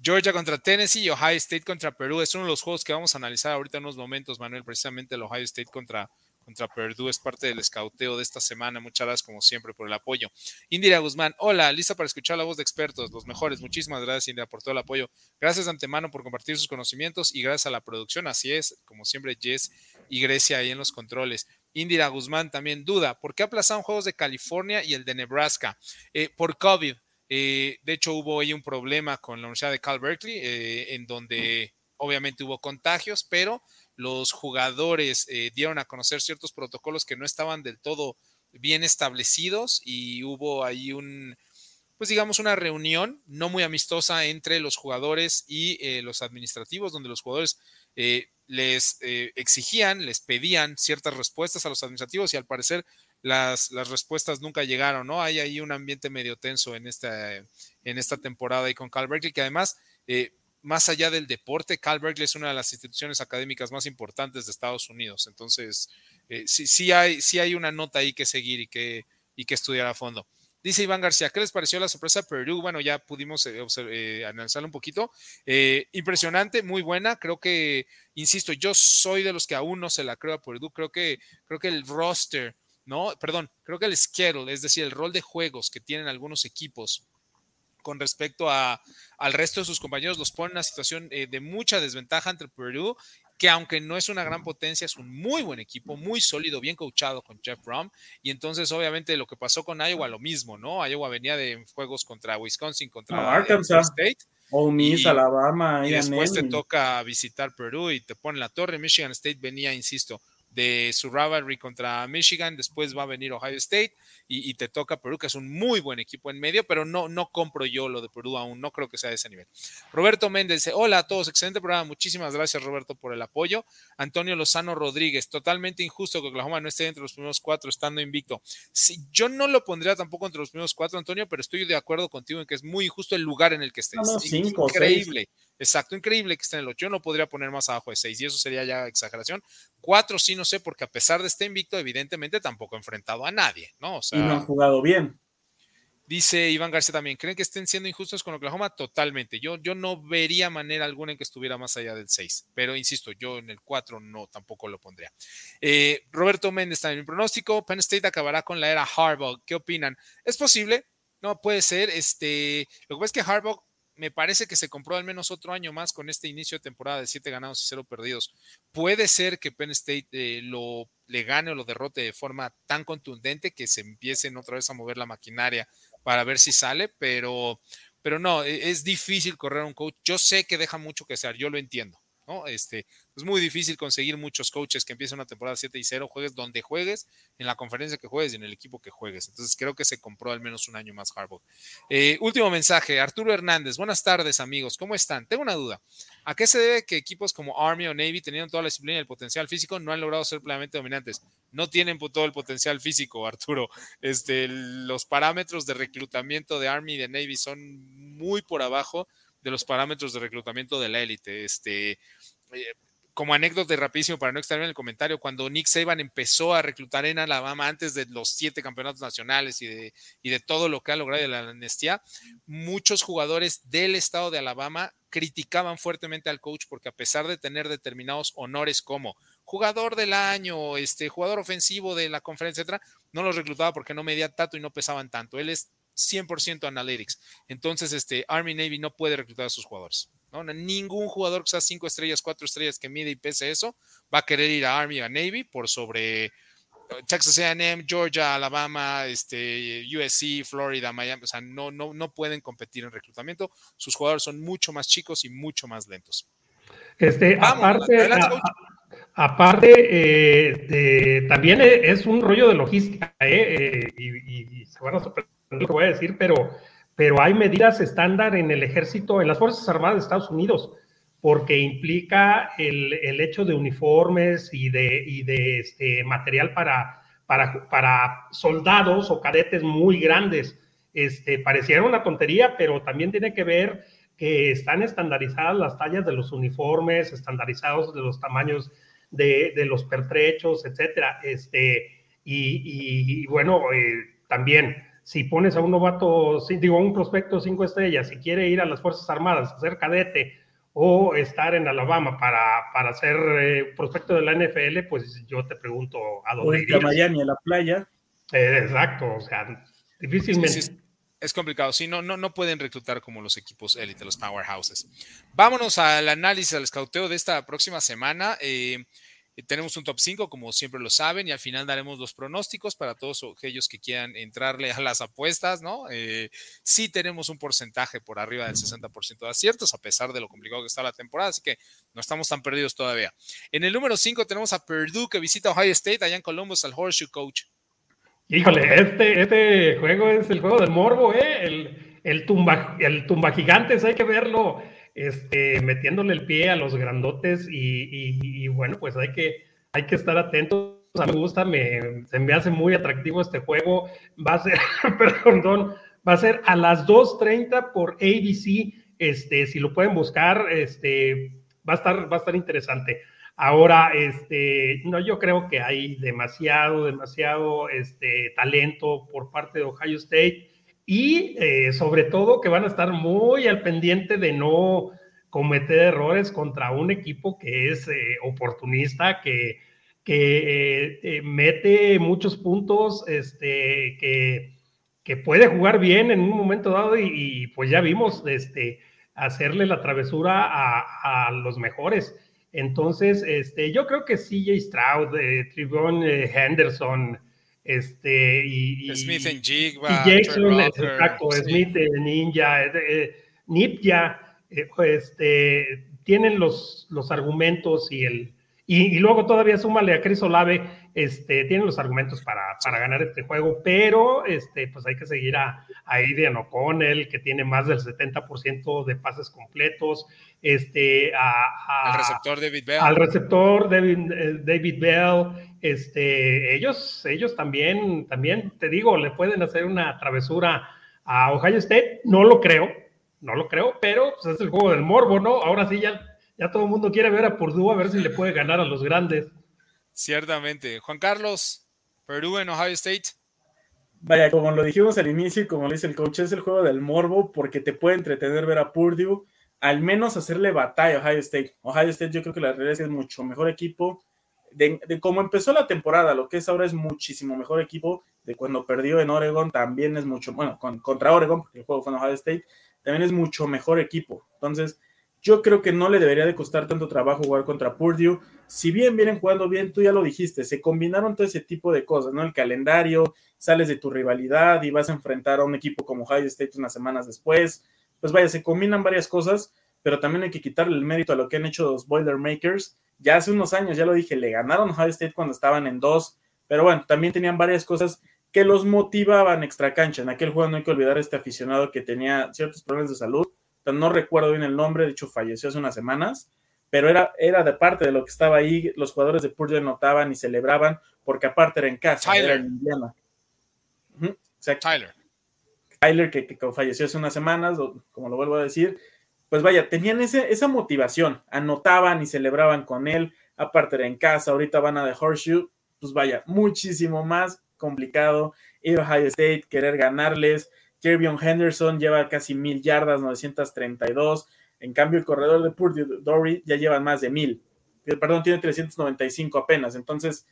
Georgia contra Tennessee y Ohio State contra Perú. Es uno de los juegos que vamos a analizar ahorita en unos momentos, Manuel, precisamente el Ohio State contra contra Purdue es parte del escauteo de esta semana. Muchas gracias, como siempre, por el apoyo. Indira Guzmán, hola, lista para escuchar la voz de expertos, los mejores. Muchísimas gracias, Indira, por todo el apoyo. Gracias de antemano por compartir sus conocimientos y gracias a la producción. Así es, como siempre, Jess y Grecia ahí en los controles. Indira Guzmán también duda, ¿por qué aplazaron juegos de California y el de Nebraska? Eh, por COVID. Eh, de hecho, hubo ahí un problema con la Universidad de Cal Berkeley, eh, en donde obviamente hubo contagios, pero los jugadores dieron a conocer ciertos protocolos que no estaban del todo bien establecidos y hubo ahí un, pues digamos, una reunión no muy amistosa entre los jugadores y los administrativos, donde los jugadores eh, les eh, exigían, les pedían ciertas respuestas a los administrativos y al parecer las, las, respuestas nunca llegaron, ¿no? Hay ahí un ambiente medio tenso en esta, en esta temporada y con Cal Berkeley, que además, más allá del deporte, Cal Berkeley es una de las instituciones académicas más importantes de Estados Unidos. Entonces, sí, sí, hay, sí hay una nota ahí que seguir y que, y que estudiar a fondo. Dice Iván García, ¿qué les pareció la sorpresa de Perú? Bueno, ya pudimos eh, eh, un poquito. Eh, impresionante, muy buena. Creo que, insisto, yo soy de los que aún no se la creo a Perú. Creo que, creo que el roster, ¿no? Perdón, creo que el schedule, es decir, el rol de juegos que tienen algunos equipos con respecto a, al resto de sus compañeros, los pone en una situación de mucha desventaja entre Perú que aunque no es una gran potencia, es un muy buen equipo, muy sólido, bien coachado con Jeff Brom. Y entonces, obviamente, lo que pasó con Iowa, lo mismo, ¿no? Iowa venía de juegos contra Wisconsin, contra Arkansas. State. O Miss, Alabama. Y después te toca visitar Perú y te pone la torre. Michigan State venía, insisto, de su rivalry contra Michigan, después va a venir Ohio State y, te toca Perú, que es un muy buen equipo en medio, pero no, no compro yo lo de Perú aún, no creo que sea de ese nivel. Roberto Méndez dice, hola a todos, excelente programa, muchísimas gracias Roberto por el apoyo. Antonio Lozano Rodríguez, totalmente injusto que Oklahoma no esté entre los primeros cuatro estando invicto. Sí, yo no lo pondría tampoco entre los primeros cuatro, Antonio, pero estoy de acuerdo contigo en que es muy injusto el lugar en el que estés. increíble. Exacto, increíble que esté en el 8. Yo no podría poner más abajo de 6 y eso sería ya exageración. 4 sí, no sé, porque a pesar de este invicto, evidentemente tampoco ha enfrentado a nadie, ¿no? O sea, y no han jugado bien. Dice Iván García también, ¿creen que estén siendo injustos con Oklahoma? Totalmente. Yo, yo no vería manera alguna en que estuviera más allá del 6, pero insisto, yo en el 4 no, tampoco lo pondría. Eh, Roberto Méndez también, mi pronóstico, Penn State acabará con la era Harbaugh. ¿Qué opinan? ¿Es posible? No, puede ser. Este, lo que pasa es que Harbaugh me parece que se compró al menos otro año más con este inicio de temporada de siete ganados y cero perdidos. Puede ser que Penn State eh, lo le gane o lo derrote de forma tan contundente que se empiecen otra vez a mover la maquinaria para ver si sale, pero, pero no, e, es difícil correr a un coach. Yo sé que deja mucho que ser, yo lo entiendo. ¿No? Este, es muy difícil conseguir muchos coaches que empiecen una temporada 7 y 0, juegues donde juegues, en la conferencia que juegues y en el equipo que juegues. Entonces creo que se compró al menos un año más Harbaugh. Eh, último mensaje, Arturo Hernández, buenas tardes amigos, ¿cómo están? Tengo una duda. ¿A qué se debe que equipos como Army o Navy, teniendo toda la disciplina y el potencial físico, no han logrado ser plenamente dominantes? No tienen todo el potencial físico, Arturo. Este, los parámetros de reclutamiento de Army y de Navy son muy por abajo de los parámetros de reclutamiento de la élite. Este, eh, como anécdota y rapidísimo para no extraer en el comentario, cuando Nick Saban empezó a reclutar en Alabama antes de los siete campeonatos nacionales y de, y de todo lo que ha logrado de la amnistía, muchos jugadores del estado de Alabama criticaban fuertemente al coach porque a pesar de tener determinados honores como jugador del año, este jugador ofensivo de la conferencia, etcétera, no los reclutaba porque no medía tanto y no pesaban tanto. Él es 100% analytics. Entonces, este Army Navy no puede reclutar a sus jugadores. ¿no? Ningún jugador que sea cinco estrellas, cuatro estrellas que mide y pese eso va a querer ir a Army o a Navy por sobre Texas A&M, Georgia, Alabama, este, USC, Florida, Miami, o sea, no, no, no pueden competir en reclutamiento. Sus jugadores son mucho más chicos y mucho más lentos. Este, aparte, aparte eh, también es un rollo de logística, eh, eh, y, y, se van a sorprender lo que voy a decir, pero, pero hay medidas estándar en el ejército, en las Fuerzas Armadas de Estados Unidos, porque implica el, el hecho de uniformes y de, y de este, material para, para, para, soldados o cadetes muy grandes. Este, pareciera una tontería, pero también tiene que ver que están estandarizadas las tallas de los uniformes, estandarizados de los tamaños de, de los pertrechos, etcétera. Este, y, y, bueno, eh, también si pones a un novato, digo, a un prospecto cinco estrellas, si quiere ir a las Fuerzas Armadas, a ser cadete o estar en Alabama para, para ser eh, prospecto de la NFL, pues yo te pregunto a dónde ir. a Miami, a la playa. Eh, exacto, o sea, difícilmente. es complicado, sí, no, no, no pueden reclutar como los equipos élite, los powerhouses. Vámonos al análisis, al escauteo de esta próxima semana. Eh, tenemos un top 5, como siempre lo saben, y al final daremos los pronósticos para todos aquellos que quieran entrarle a las apuestas, ¿no? Eh, sí tenemos un porcentaje por arriba del 60% de aciertos, a pesar de lo complicado que está la temporada, así que no estamos tan perdidos todavía. En el número 5 tenemos a Purdue que visita Ohio State, allá en Columbus, al Horseshoe Coach. Híjole, este, este juego es el juego del morbo, ¿eh? El, el, tumba, el tumba gigantes, hay que verlo este, metiéndole el pie a los grandotes y, bueno, pues hay que, hay que estar atentos. A mí me gusta, me, se me hace muy atractivo este juego. Va a ser, *laughs* perdón, va a ser a las 2.30 por ABC. Este, si lo pueden buscar, este, va a estar, va a estar interesante. Ahora, este, no, yo creo que hay demasiado, demasiado este, talento por parte de Ohio State y eh, sobre todo que van a estar muy al pendiente de no cometer errores contra un equipo que es eh, oportunista, que, que eh, mete muchos puntos, este, que, que, puede jugar bien en un momento dado y, pues ya vimos este, hacerle la travesura a, los mejores. Entonces, este, yo creo que CJ Stroud, Trivon Henderson, este, y, Smith en Jigba, y exacto, Smith, Ninja, eh, Nipja, eh, este, tienen los, los argumentos y el, y, luego todavía súmale a Chris Olave, este, tiene los argumentos para, para, ganar este juego, pero este, pues hay que seguir a, a Aidan O'Connell, que tiene más del 70% de pases completos, este, a, al receptor David Bell. Al receptor David, eh, David Bell, este, ellos, ellos también, también, te digo, le pueden hacer una travesura a Ohio State, no lo creo, no lo creo, pero pues, es el juego del morbo, ¿no? Ahora sí ya ya todo el mundo quiere ver a Purdue a ver si le puede ganar a los grandes. Ciertamente. Juan Carlos, Purdue en Ohio State. Vaya, como lo dijimos al inicio y como lo dice el coach, es el juego del morbo porque te puede entretener ver a Purdue, al menos hacerle batalla a Ohio State. Ohio State yo creo que la realidad es que es mucho mejor equipo. De, cómo empezó la temporada, lo que es ahora es muchísimo mejor equipo. De cuando perdió en Oregon también es mucho, bueno, contra Oregon, porque el juego fue en Ohio State, también es mucho mejor equipo. Entonces, yo creo que no le debería de costar tanto trabajo jugar contra Purdue. Si bien vienen jugando bien, tú ya lo dijiste, se combinaron todo ese tipo de cosas, ¿no? El calendario, sales de tu rivalidad y vas a enfrentar a un equipo como Ohio State unas semanas después. Pues vaya, se combinan varias cosas, pero también hay que quitarle el mérito a lo que han hecho los Boilermakers. Ya hace unos años, ya lo dije, le ganaron a Ohio State cuando estaban en dos, pero bueno, también tenían varias cosas que los motivaban extra cancha. En aquel juego no hay que olvidar a este aficionado que tenía ciertos problemas de salud no recuerdo bien el nombre, de hecho falleció hace unas semanas, pero era, era de parte de lo que estaba ahí, los jugadores de Purdue notaban y celebraban, porque aparte era en casa, Tyler. era en Indiana. Tyler. Tyler, que, falleció hace unas semanas, como lo vuelvo a decir, pues vaya, tenían ese, esa motivación, anotaban y celebraban con él, aparte era en casa, ahorita van a The Horseshoe, pues vaya, muchísimo más complicado ir a Ohio State, querer ganarles, Kervion Henderson lleva casi mil yardas, 932. En cambio, el corredor de Purdue, Dory, ya lleva más de mil. Eh, perdón, tiene 395 apenas. Entonces,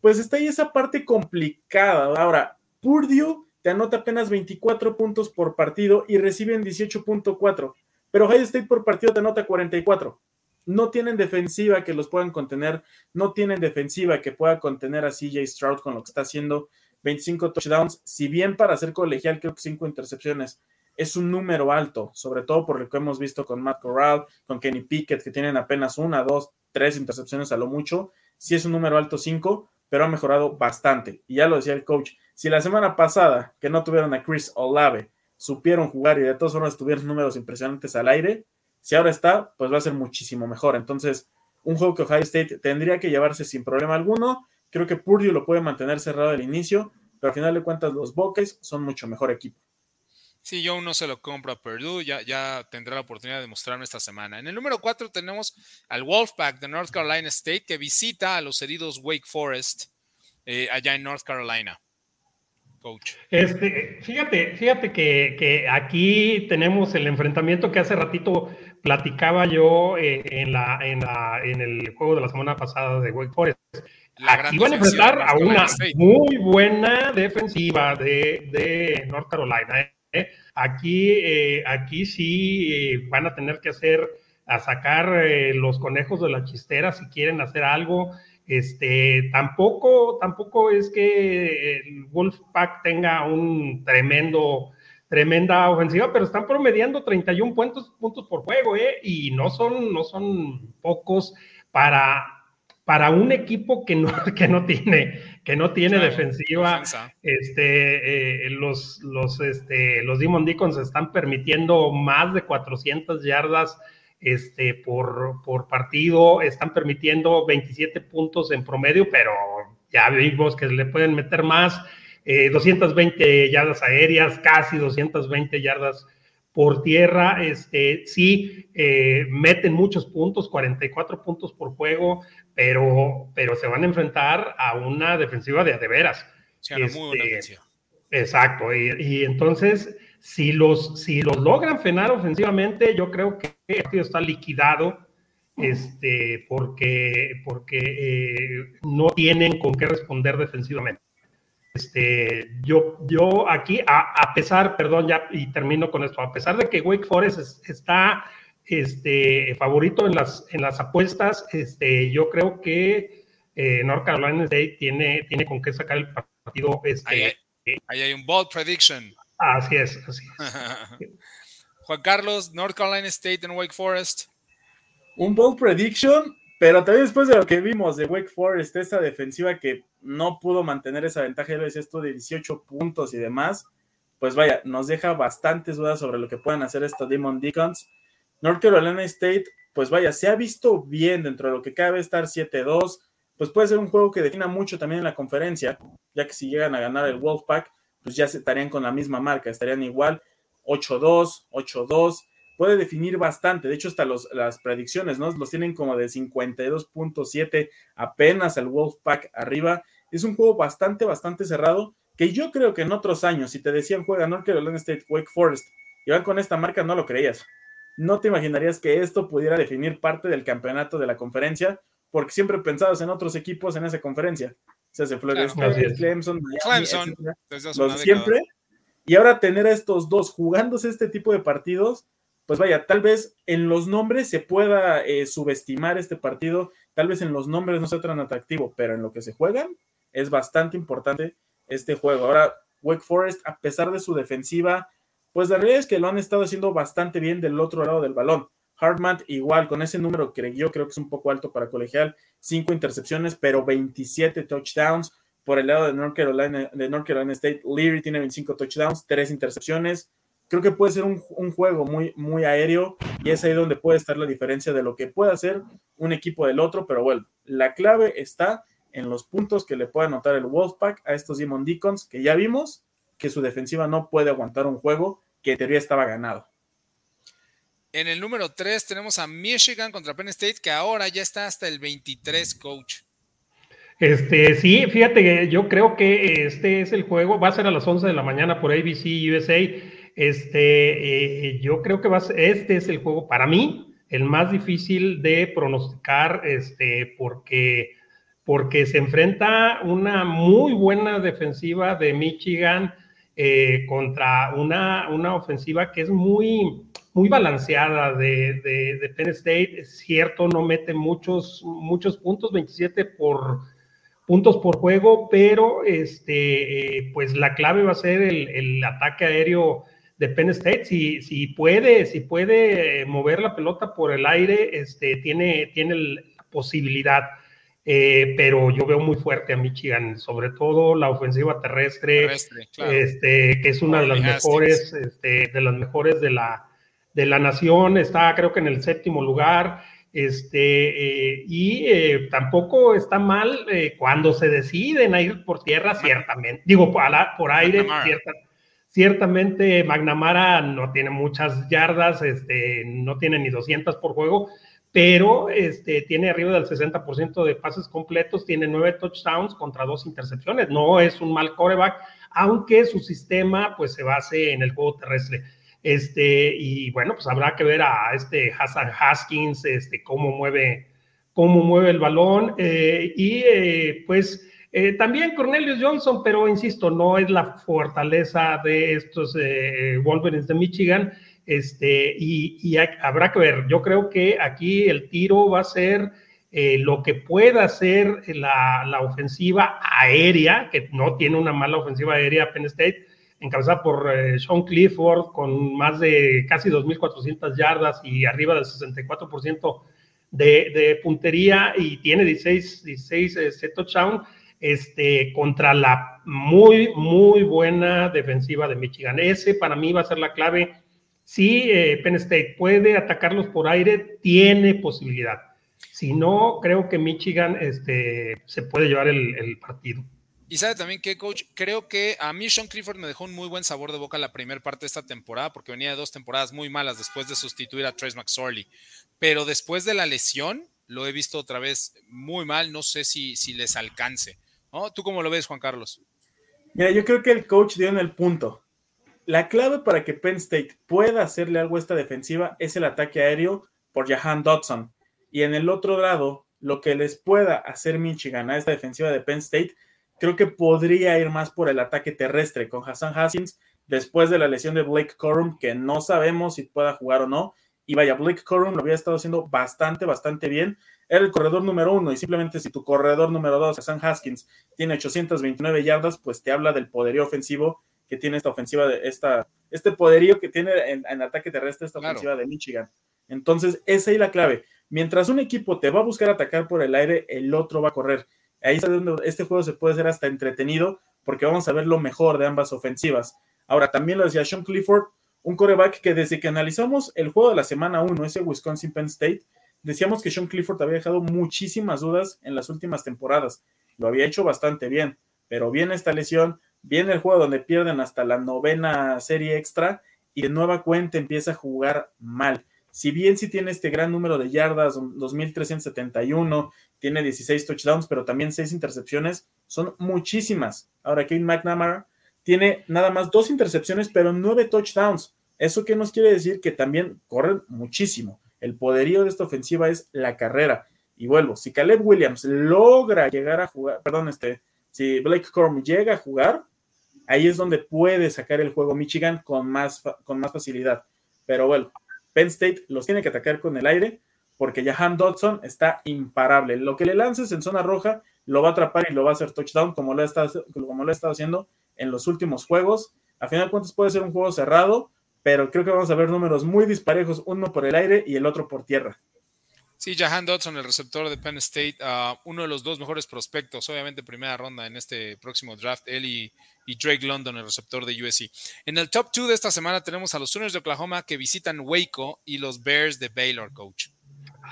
pues está ahí esa parte complicada. Ahora, Purdue te anota apenas 24 puntos por partido y reciben 18.4. Pero Ohio State por partido te anota 44. No tienen defensiva que los puedan contener, no tienen defensiva que pueda contener a CJ Stroud con lo que está haciendo. 25 touchdowns, si bien para ser colegial creo que 5 intercepciones es un número alto, sobre todo por lo que hemos visto con Matt Corral, con Kenny Pickett, que tienen apenas una, dos, tres intercepciones a lo mucho, sí es un número alto 5, pero ha mejorado bastante. Y ya lo decía el coach, si la semana pasada que no tuvieron a Chris Olave, supieron jugar y de todas formas tuvieron números impresionantes al aire, si ahora está, pues va a ser muchísimo mejor. Entonces, un juego que Ohio State tendría que llevarse sin problema alguno Creo que Purdue lo puede mantener cerrado al inicio, pero al final de cuentas los Buckeyes son mucho mejor equipo. Sí, yo uno se lo compro a Purdue, ya, ya tendrá la oportunidad de mostrarme esta semana. En el número 4 tenemos al Wolfpack de North Carolina State que visita a los heridos Wake Forest eh, allá en North Carolina. Coach. Este, fíjate, fíjate que, que, aquí tenemos el enfrentamiento que hace ratito platicaba yo eh, en, la, en, la, en el juego de la semana pasada de Wake Forest. Aquí van a enfrentar a una muy buena defensiva de, North Carolina. ¿eh? Aquí, eh, aquí sí eh, van a tener que hacer, a sacar los conejos de la chistera si quieren hacer algo. Este, tampoco, tampoco es que el Wolfpack tenga un tremendo, tremenda ofensiva, pero están promediando 31 puntos, puntos por juego, ¿eh? Y no son, no son pocos para, para un equipo que no, *laughs* que no tiene, que no tiene defensiva. Este, eh, los, los, este, los Demon Deacons están permitiendo más de 400 yardas este, por, por partido, están permitiendo 27 puntos en promedio, pero ya vimos que le pueden meter más, 220 eh, yardas aéreas, casi 220 yardas por tierra, este, sí, eh, meten muchos puntos, 44 puntos por juego, pero, pero se van a enfrentar a una defensiva de, de veras. Este, exacto, y, y entonces si los, si los logran frenar ofensivamente, yo creo que el partido está liquidado este, porque, porque eh, no tienen con qué responder defensivamente. Este, yo, yo aquí, a, pesar, perdón, ya y termino con esto, a pesar de que Wake Forest está este, favorito en las, en las apuestas, este, yo creo que eh, North Carolina State tiene, tiene con qué sacar el partido. Este, ahí hay un bold prediction. Así es, así es. *laughs* Juan Carlos, North Carolina State en Wake Forest. Un bold prediction, pero también después de lo que vimos de Wake Forest, esa defensiva que no pudo mantener esa ventaja, ya lo decía esto de 18 puntos y demás, pues vaya, nos deja bastantes dudas sobre lo que puedan hacer estos Demon Deacons. North Carolina State, pues vaya, se ha visto bien dentro de lo que cabe estar 7-2, pues puede ser un juego que defina mucho también en la conferencia, ya que si llegan a ganar el Wolfpack, pues ya estarían con la misma marca, estarían igual 8-2, 8-2, puede definir bastante, de hecho hasta los, las predicciones, ¿no? Los tienen como de 52.7 apenas el Wolfpack arriba, es un juego bastante, bastante cerrado, que yo creo que en otros años, si te decían juega North Carolina State, Wake Forest, y van con esta marca, no lo creías. No te imaginarías que esto pudiera definir parte del campeonato de la conferencia, porque siempre pensabas en otros equipos en esa conferencia se hace Florida Clemson, los siempre. Y ahora tener a estos dos jugándose este tipo de partidos, pues vaya, tal vez en los nombres se pueda eh, subestimar este partido, tal vez en los nombres no sea tan atractivo, pero en lo que se juegan es bastante importante este juego. Ahora, Wake Forest, a pesar de su defensiva, pues la realidad es que lo han estado haciendo bastante bien del otro lado del balón. Hartman igual, con ese número que yo creo que es un poco alto para colegial, cinco intercepciones, pero 27 touchdowns. Por el lado de North Carolina, de North Carolina State, Leary tiene 25 touchdowns, tres intercepciones. Creo que puede ser un, juego muy, muy aéreo y es ahí donde puede estar la diferencia de lo que puede hacer un equipo del otro, pero bueno, la clave está en los puntos que le puede anotar el Wolfpack a estos Demon Deacons, que ya vimos que su defensiva no puede aguantar un juego que en teoría estaba ganado. En el número 3 tenemos a Michigan contra Penn State, que ahora ya está hasta el 23, coach. Este, sí, fíjate que yo creo que este es el juego, va a ser a las 11 de la mañana por ABC USA. Este, eh, yo creo que va a ser, este es el juego para mí, el más difícil de pronosticar, este, porque, porque se enfrenta una muy buena defensiva de Michigan eh, contra una, una ofensiva que es muy, muy balanceada de, de, Penn State. Es cierto, no mete muchos, muchos puntos, 27 por, puntos por juego, pero este, eh, pues la clave va a ser el, ataque aéreo de Penn State. Si, si, puede, si puede mover la pelota por el aire, este, tiene, tiene la posibilidad. Eh, pero yo veo muy fuerte a Michigan, sobre todo la ofensiva terrestre, este, que es una de las mejores, este, de las mejores de la, de la nación, está creo que en el séptimo lugar, este, eh, y eh, tampoco está mal eh, cuando se deciden a ir por tierra, ciertamente, digo, por, por aire, ciertamente McNamara no tiene muchas yardas, este, no tiene ni 200 por juego, pero este, tiene arriba del 60% de pases completos, tiene nueve touchdowns contra dos intercepciones, no es un mal coreback, aunque su sistema pues se base en el juego terrestre. Este, y bueno, pues habrá que ver a este Hassan Haskins, este, cómo mueve, cómo mueve el balón. Eh, y eh, pues eh, también Cornelius Johnson, pero insisto, no es la fortaleza de estos Wolverines de Michigan. Este, y, habrá que ver, yo creo que aquí el tiro va a ser eh, lo que pueda hacer la, la, ofensiva aérea, que no tiene una mala ofensiva aérea Penn State, encabezada por eh, Sean Clifford con más de casi 2.400 yardas y arriba del 64% de, de, puntería y tiene 16, 16 eh, touchdown este, contra la muy, muy buena defensiva de Michigan. Ese para mí va a ser la clave. Si eh, Penn State puede atacarlos por aire, tiene posibilidad si no, creo que Michigan este, se puede llevar el, partido. Y sabe también que, coach, creo que a mí Sean Clifford me dejó un muy buen sabor de boca la primera parte de esta temporada, porque venía de dos temporadas muy malas después de sustituir a Trace McSorley. Pero después de la lesión, lo he visto otra vez muy mal. No sé si, si les alcance. ¿no? ¿Tú cómo lo ves, Juan Carlos? Mira, yo creo que el coach dio en el punto. La clave para que Penn State pueda hacerle algo a esta defensiva es el ataque aéreo por Jahan Dodson. Y en el otro lado, lo que les pueda hacer Michigan a esta defensiva de Penn State, creo que podría ir más por el ataque terrestre con Hassan Haskins después de la lesión de Blake Corum, que no sabemos si pueda jugar o no. Y vaya, Blake Corum lo había estado haciendo bastante, bastante bien. Era el corredor número uno y simplemente si tu corredor número dos, Hassan Haskins, tiene 829 yardas, pues te habla del poderío ofensivo que tiene esta ofensiva de esta, este poderío que tiene en, ataque terrestre esta ofensiva de Michigan. Entonces, esa es la clave. Mientras un equipo te va a buscar atacar por el aire, el otro va a correr. Ahí es donde este juego se puede hacer hasta entretenido porque vamos a ver lo mejor de ambas ofensivas. Ahora, también lo decía Sean Clifford, un coreback que desde que analizamos el juego de la semana 1, ese Wisconsin Penn State, decíamos que Sean Clifford había dejado muchísimas dudas en las últimas temporadas. Lo había hecho bastante bien, pero viene esta lesión, viene el juego donde pierden hasta la novena serie extra y de nueva cuenta empieza a jugar mal si bien sí tiene este gran número de yardas, 2.371, tiene 16 touchdowns, pero también 6 intercepciones, son muchísimas. Ahora, Kate McNamara tiene nada más dos intercepciones, pero 9 touchdowns. ¿Eso qué nos quiere decir? Que también corren muchísimo. El poderío de esta ofensiva es la carrera. Y vuelvo, si Caleb Williams logra llegar a jugar, perdón, este, si Blake Corm llega a jugar, ahí es donde puede sacar el juego Michigan con más, con más facilidad. Pero bueno, Penn State los tiene que atacar con el aire porque Jahan Dodson está imparable. Lo que le lances en zona roja lo va a atrapar y lo va a hacer touchdown como lo ha estado, como lo ha haciendo en los últimos juegos. A final de cuentas puede ser un juego cerrado, pero creo que vamos a ver números muy disparejos, uno por el aire y el otro por tierra. Sí, Jahan Dodson, el receptor de Penn State, uh, uno de los dos mejores prospectos, obviamente primera ronda en este próximo draft, él y, Drake London, el receptor de USC. En el top 2 de esta semana tenemos a los Sooners de Oklahoma que visitan Waco y los Bears de Baylor, coach.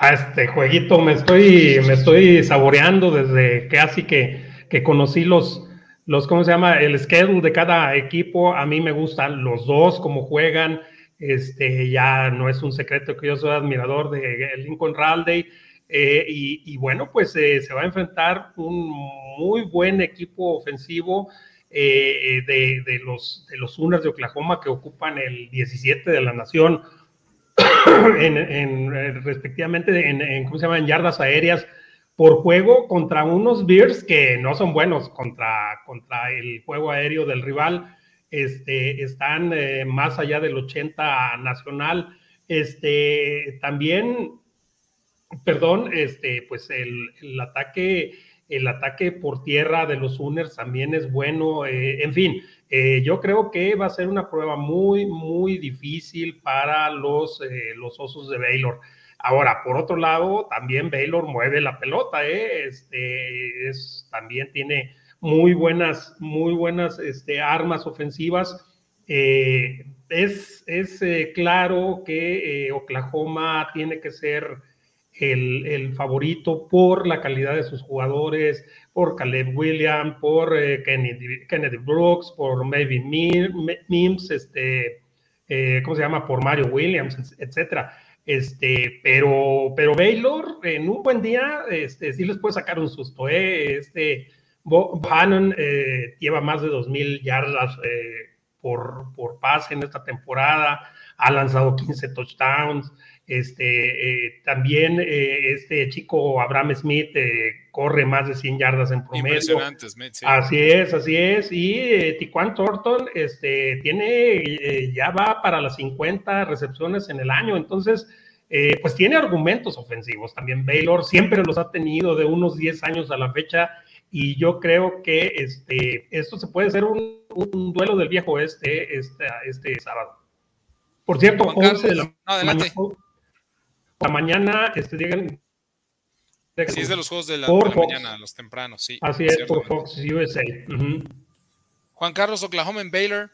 A este jueguito me estoy, me estoy saboreando desde casi que, que conocí los, los, ¿cómo se llama? El schedule de cada equipo. A mí me gustan los dos, cómo juegan este, ya no es un secreto que yo soy admirador de Lincoln Raleigh. Eh, y, bueno, pues eh, se va a enfrentar un muy buen equipo ofensivo eh, de, los, de los Sooners de Oklahoma que ocupan el 17 de la nación, *coughs* en, respectivamente en, ¿cómo se llama? en yardas aéreas por juego contra unos Bears que no son buenos contra, contra el juego aéreo del rival este, están eh, más allá del 80 nacional. Este, también, perdón, este, pues el, ataque, el ataque por tierra de los Sooners también es bueno. Eh, en fin, eh, yo creo que va a ser una prueba muy, muy difícil para los, los Osos de Baylor. Ahora, por otro lado, también Baylor mueve la pelota, este, es, también tiene muy buenas, muy buenas este, armas ofensivas. Eh, es, es eh, claro que eh, Oklahoma tiene que ser el, favorito por la calidad de sus jugadores, por Caleb Williams, por Kennedy, Kennedy, Brooks, por Maybe Mims, este, ¿cómo se llama? Por Mario Williams, etcétera. Este, pero, pero Baylor en un buen día, este, sí les puede sacar un susto, Este, Bannon eh, lleva más de 2.000 yardas eh, por, por pase en esta temporada, ha lanzado 15 touchdowns. Este, eh, también este chico Abraham Smith corre más de 100 yardas en promedio. Así es, así es. Y Tiquan Thornton este, tiene, ya va para las 50 recepciones en el año. Entonces, eh, pues tiene argumentos ofensivos también. Baylor siempre los ha tenido de unos 10 años a la fecha y yo creo que este, esto se puede ser un, duelo del viejo oeste este, este sábado. Por cierto, 11 de la, mañana, la mañana, este, digan, Sí, es de los juegos de la, mañana, los tempranos, sí. Así es, por Fox USA. Juan Carlos, Oklahoma en Baylor.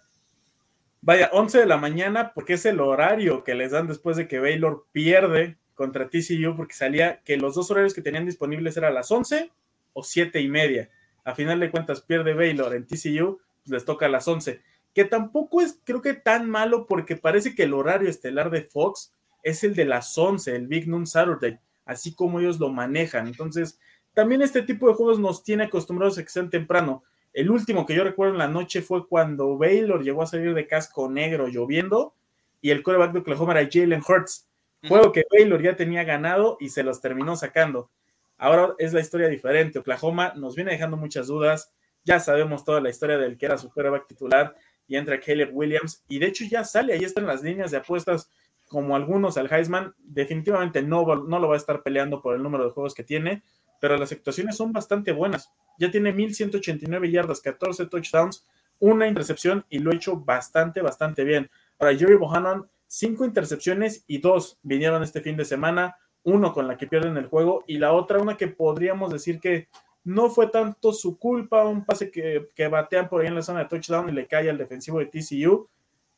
Vaya, 11 de la mañana, porque es el horario que les dan después de que Baylor pierde contra TCU, porque salía que los dos horarios que tenían disponibles eran las 11 o 7 y media. A final de cuentas, pierde Baylor en TCU, pues les toca a las 11. Que tampoco es, creo que tan malo, porque parece que el horario estelar de Fox es el de las 11, el Big Noon Saturday, así como ellos lo manejan. Entonces, también este tipo de juegos nos tiene acostumbrados a que sean temprano. El último que yo recuerdo en la noche fue cuando Baylor llegó a salir de casco negro lloviendo y el coreback de Oklahoma era Jalen Hurts. Juego que Baylor ya tenía ganado y se los terminó sacando. Ahora es la historia diferente. Oklahoma nos viene dejando muchas dudas. Ya sabemos toda la historia del que era su coreback titular y entra Caleb Williams. Y de hecho ya sale, ahí están las líneas de apuestas como algunos al Heisman. Definitivamente no, no lo va a estar peleando por el número de juegos que tiene, pero las actuaciones son bastante buenas. Ya tiene 1189 yardas, 14 touchdowns, una intercepción y lo ha hecho bastante, bastante bien. Ahora, Jerry Bohannon, cinco intercepciones y dos vinieron este fin de semana, uno con la que pierden el juego y la otra, una que podríamos decir que no fue tanto su culpa, un pase que, que batean por ahí en la zona de touchdown y le cae al defensivo de TCU.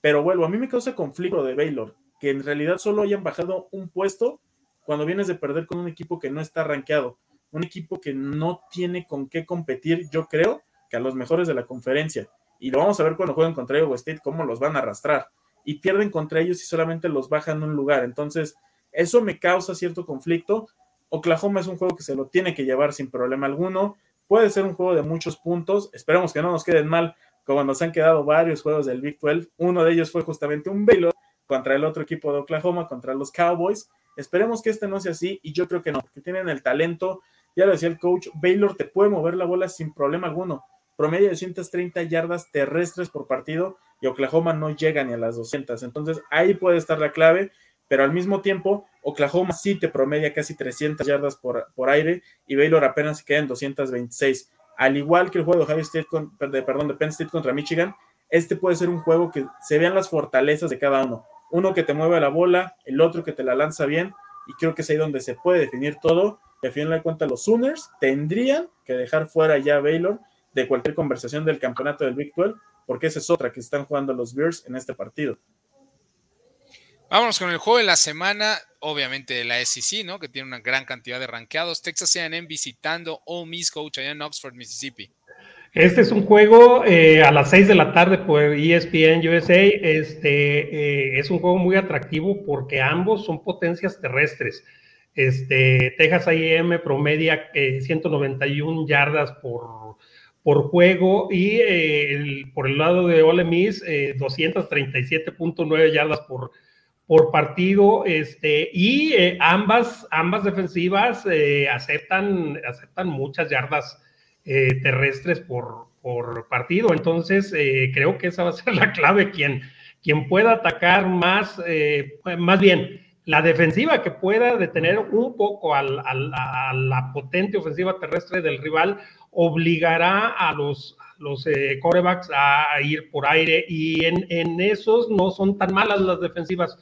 Pero vuelvo, a mí me causa conflicto de Baylor, que en realidad solo hayan bajado un puesto cuando vienes de perder con un equipo que no está rankeado un equipo que no tiene con qué competir, yo creo, que a los mejores de la conferencia. Y lo vamos a ver cuando jueguen contra Iowa State, cómo los van a arrastrar. Y pierden contra ellos y solamente los bajan un lugar. Entonces, eso me causa cierto conflicto. Oklahoma es un juego que se lo tiene que llevar sin problema alguno. Puede ser un juego de muchos puntos. Esperemos que no nos queden mal, como nos han quedado varios juegos del Big 12. Uno de ellos fue justamente un Baylor contra el otro equipo de Oklahoma, contra los Cowboys. Esperemos que este no sea así y yo creo que no, porque tienen el talento, ya lo decía el coach, Baylor te puede mover la bola sin problema alguno. Promedio de 230 yardas terrestres por partido y Oklahoma no llega ni a las 200. Entonces ahí puede estar la clave, pero al mismo tiempo Oklahoma sí te promedia casi 300 yardas por, por aire y Baylor apenas se queda en 226. Al igual que el juego de Ohio State con, perdón, de Penn State contra Michigan, este puede ser un juego que se vean las fortalezas de cada uno. Uno que te mueve la bola, el otro que te la lanza bien, y creo que es ahí donde se puede definir todo que a final de cuentas los Sooners tendrían que dejar fuera ya a Baylor de cualquier conversación del campeonato del Big 12, porque esa es otra que están jugando los Bears en este partido. Vámonos con el juego de la semana, obviamente la SEC, ¿no? Que tiene una gran cantidad de rankeados. Texas A&M visitando Ole Miss Coach allá en Oxford, Mississippi. Este es un juego eh, a las 6 de la tarde por ESPN USA. Este eh, es un juego muy atractivo porque ambos son potencias terrestres. Este, Texas A&M promedia 191 eh, yardas por, por juego y eh, por el lado de Ole Miss 237.9 eh, yardas por, por partido este, y ambas, ambas defensivas aceptan, aceptan muchas yardas terrestres por, partido. Entonces, creo que esa va a ser la clave, quien, quien pueda atacar más, más bien la defensiva que pueda detener un poco a la potente ofensiva terrestre del rival obligará a los, los eh, corebacks a ir por aire y en, esos no son tan malas las defensivas.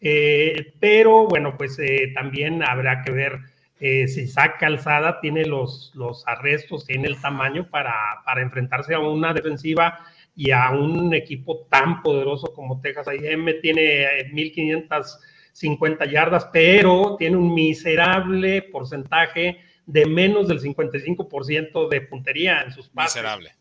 Eh, pero bueno, pues eh, también habrá que ver si saca alzada, tiene los, los arrestos, tiene el tamaño para, para enfrentarse a una defensiva y a un equipo tan poderoso como Texas A&M, tiene 1500 50 yardas, pero tiene un miserable porcentaje de menos del 55% de puntería en sus pases. Miserable.